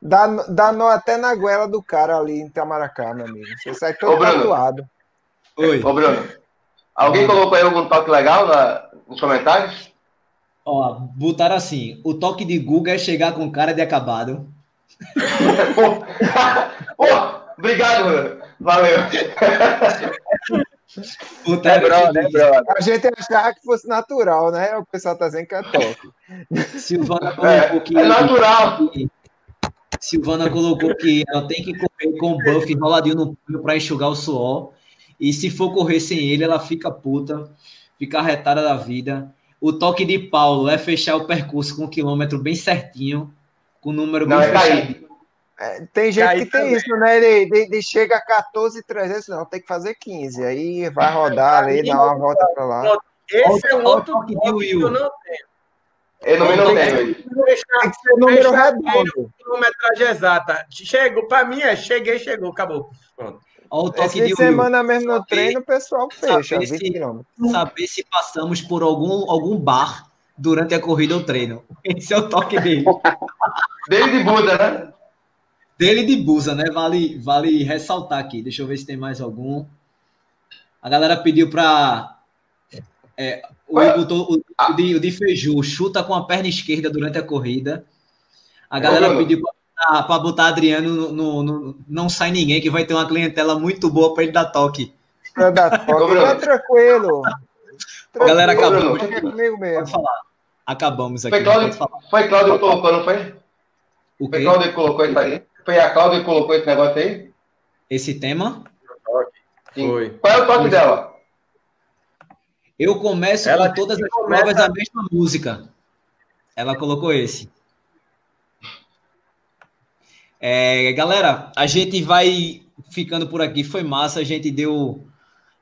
Dá, dá nó até na goela do cara ali em Itamaracá, meu amigo. Você sai todo Bruno. tatuado. Oi. Ô, Bruno. Alguém colocou aí algum toque legal na- nos comentários? Ó, botaram assim: o toque de Guga é chegar com cara de acabado. Obrigado, Bruno. Valeu. Botaram Lembrou, o seguinte, lembrou. A gente achava que fosse natural, né? O pessoal tá dizendo que é toque. Silvana que. É natural. Silvana colocou que ela tem que correr com o buff enroladinho no punho para enxugar o suor. E se for correr sem ele, ela fica puta, fica arretada da vida. O toque de Paulo é fechar o percurso com um quilômetro bem certinho, com o número Não, bem é cair. fechadinho. É, Tem gente Caí que tem também. isso, né? Ele, ele, ele chega a 14,300, não, tem que fazer 15. Aí vai rodar ali, dá uma volta pra lá. Esse é um outro toque que eu não tenho aí. tenho. Deixar Tem que ser número redondo. a quilometragem exata. Chegou, pra mim é cheguei, chegou, acabou. Pronto. Olha o Esse toque fim de de Will. semana mesmo no Saber- treino, o pessoal fecha, saber 20 se-. Saber se passamos por algum, algum bar durante a corrida ou treino. Esse é o toque dele. Desde Buda, né? Dele de Busa, né? Vale, vale ressaltar aqui. Deixa eu ver se tem mais algum. A galera pediu para. É, o, o, o de, o de Feiju chuta com a perna esquerda durante a corrida. A galera pediu para botar Adriano no, no- no- Não sai ninguém, que vai ter uma clientela muito boa para ele dar toque. Pra dar toque, Ô, tranquilo. Galera, Tranquilo, acabou. Fica comigo Pode mesmo. falar. Acabamos aqui. Foi Cláudio, Pode falar. foi Cláudio que colocou, não foi? O Foi? Cláudio que colocou isso aí? Foi a Cláudia que colocou esse negócio aí? Esse tema? Sim. Foi. Qual é o toque dela? Eu começo Ela com todas as começa- provas a mesma música. Ela colocou esse. É, galera, a gente vai ficando por aqui. Foi massa, a gente deu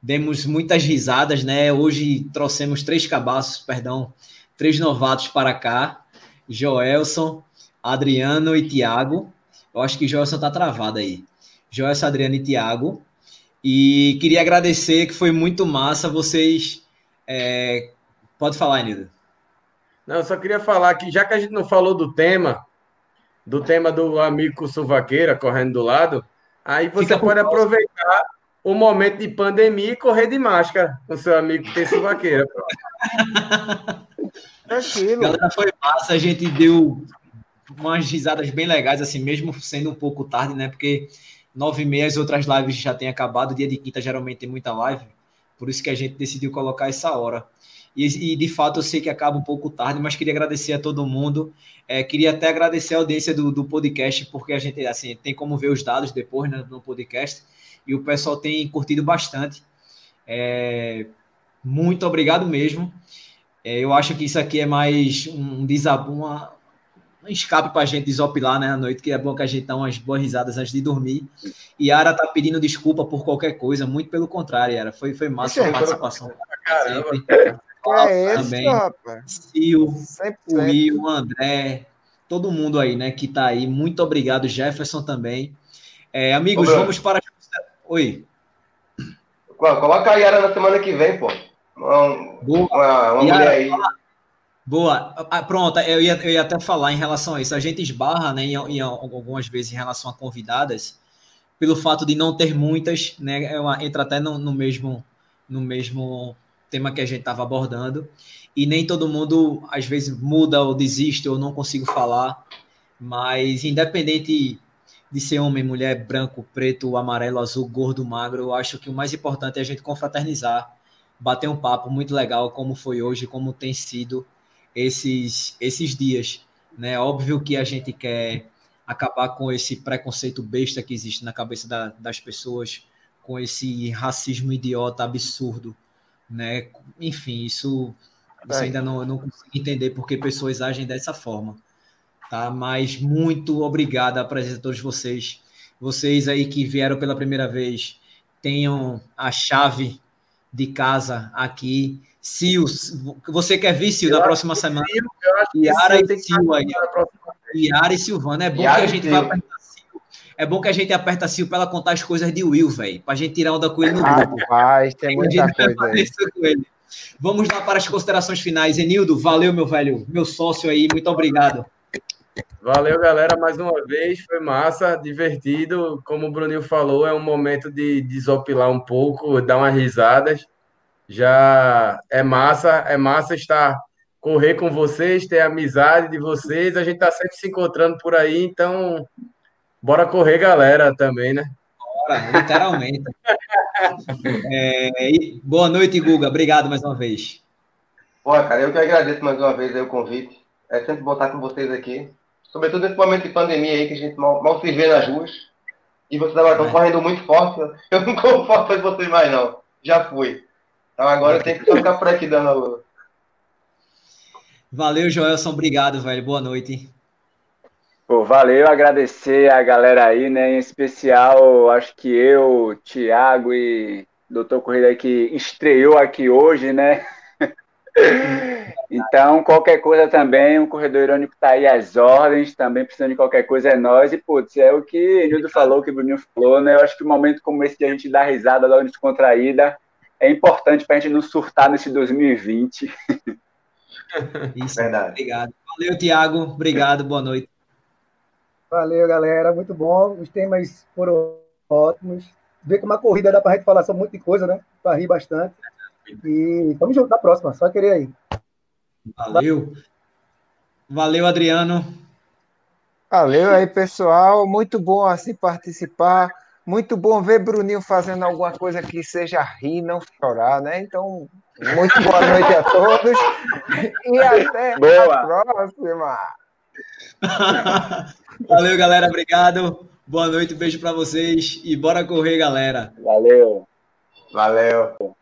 demos muitas risadas, né? Hoje trouxemos três cabaços, perdão, três novatos para cá: Joelson, Adriano e Tiago. Eu acho que Joelson tá travado aí. Joelson, Adriano e Tiago. E queria agradecer que foi muito massa vocês. É, Pode falar, Nildo. Não, eu só queria falar que, já que a gente não falou do tema, do tema do amigo com suvaqueira correndo do lado, aí você Fica pode aproveitar o momento de pandemia e correr de máscara com seu amigo que tem suvaqueira. Tranquilo. Galera, foi massa, a gente deu umas risadas bem legais, assim, mesmo sendo um pouco tarde, né? Porque nove e meia as outras lives já têm acabado, dia de quinta geralmente tem muita live, por isso que a gente decidiu colocar essa hora. E, e, de fato eu sei que acaba um pouco tarde, mas queria agradecer a todo mundo. É, queria até agradecer a audiência do, do podcast, porque a gente assim tem como ver os dados depois né, no podcast, e o pessoal tem curtido bastante. É, muito obrigado mesmo. É, eu acho que isso aqui é mais um desab... uma, um escape para a gente desopilar né, à noite, que é bom que a gente dá umas boas risadas antes de dormir. E a Ara tá pedindo desculpa por qualquer coisa, muito pelo contrário, Ara. Foi, foi massa a Sim, participação. Caramba. Sempre. É esse, também. rapaz. Sil, 100%. o Will, o André, todo mundo aí, né, que tá aí. Muito obrigado, Jefferson também. É, amigos, Ô, vamos para. Oi. Coloca a Yara na semana que vem, pô. Uma, Boa. uma, uma Yara, mulher aí. Boa. Ah, pronto, eu ia, eu ia até falar em relação a isso. A gente esbarra, né, em, em algumas vezes em relação a convidadas, pelo fato de não ter muitas, né, é uma- entra até no, no mesmo, no mesmo tema que a gente estava abordando. E nem todo mundo, às vezes, muda ou desiste ou não consigo falar. Mas, independente de ser homem, mulher, branco, preto, amarelo, azul, gordo, magro, eu acho que o mais importante é a gente confraternizar, bater um papo muito legal, como foi hoje, como tem sido esses, esses dias. Né? Óbvio que a gente quer acabar com esse preconceito besta que existe na cabeça da, das pessoas, com esse racismo idiota absurdo, né? Enfim, isso, isso ainda não, não consigo entender porque pessoas agem dessa forma, tá? Mas muito obrigado à presença de todos vocês. Vocês aí que vieram pela primeira vez, tenham a chave de casa aqui. Sil, você quer vir, Sil, na próxima semana? Yara e Sil aí. Yara e Silvana. É bom Yara que a gente vai apertar Sil. É bom que a gente aperta Sil para ela contar as coisas de Will, velho. Para a gente tirar onda com ele no grupo. Vai, tem muita coisa aí. Com ele. Vamos lá para as considerações finais. Enildo, valeu, meu velho, meu sócio aí, muito obrigado. Valeu, galera, mais uma vez, foi massa, divertido. Como o Bruninho falou, é um momento de desopilar um pouco, dar umas risadas. Já é massa, é massa estar correr com vocês, ter amizade de vocês. A gente tá sempre se encontrando por aí, então bora correr, galera, também, né? Bora, literalmente. é, boa noite, Guga. Obrigado mais uma vez. Pô, cara, eu que agradeço mais uma vez o convite. É sempre bom estar com vocês aqui. Sobretudo nesse momento de pandemia aí, que a gente mal, mal se vê nas ruas. E vocês agora estão é. correndo muito forte. Eu não corro forte de vocês mais, não. Já fui. Então agora eu tenho que só ficar por aqui dando Valeu, Joelson. Obrigado, velho. Boa noite. Pô, valeu, agradecer a galera aí, né? Em especial, acho que eu, Thiago e Doutor Corrida que estreou aqui hoje, né? Então, qualquer coisa também, o Corredor Irônico tá aí às ordens, também precisando de qualquer coisa é nós. E, putz, é o que Nildo falou, o que o Bruninho falou, né? Eu acho que um momento como esse que a gente dá risada, dá uma descontraída, é importante para a gente não surtar nesse 2020. Isso, Verdade. obrigado. Valeu, Tiago. Obrigado, boa noite. Valeu, galera. Muito bom. Os temas foram ótimos. Vê que uma corrida dá para a gente falar sobre muita coisa, né? Para rir bastante. E vamos junto na próxima. Só querer aí. Valeu. Valeu, Adriano. Valeu aí, pessoal. Muito bom assim participar. Muito bom ver Bruninho fazendo alguma coisa que seja rir, não chorar, né? Então, muito boa noite a todos e até boa. a próxima. Valeu, galera. Obrigado. Boa noite, beijo para vocês e bora correr, galera. Valeu. Valeu.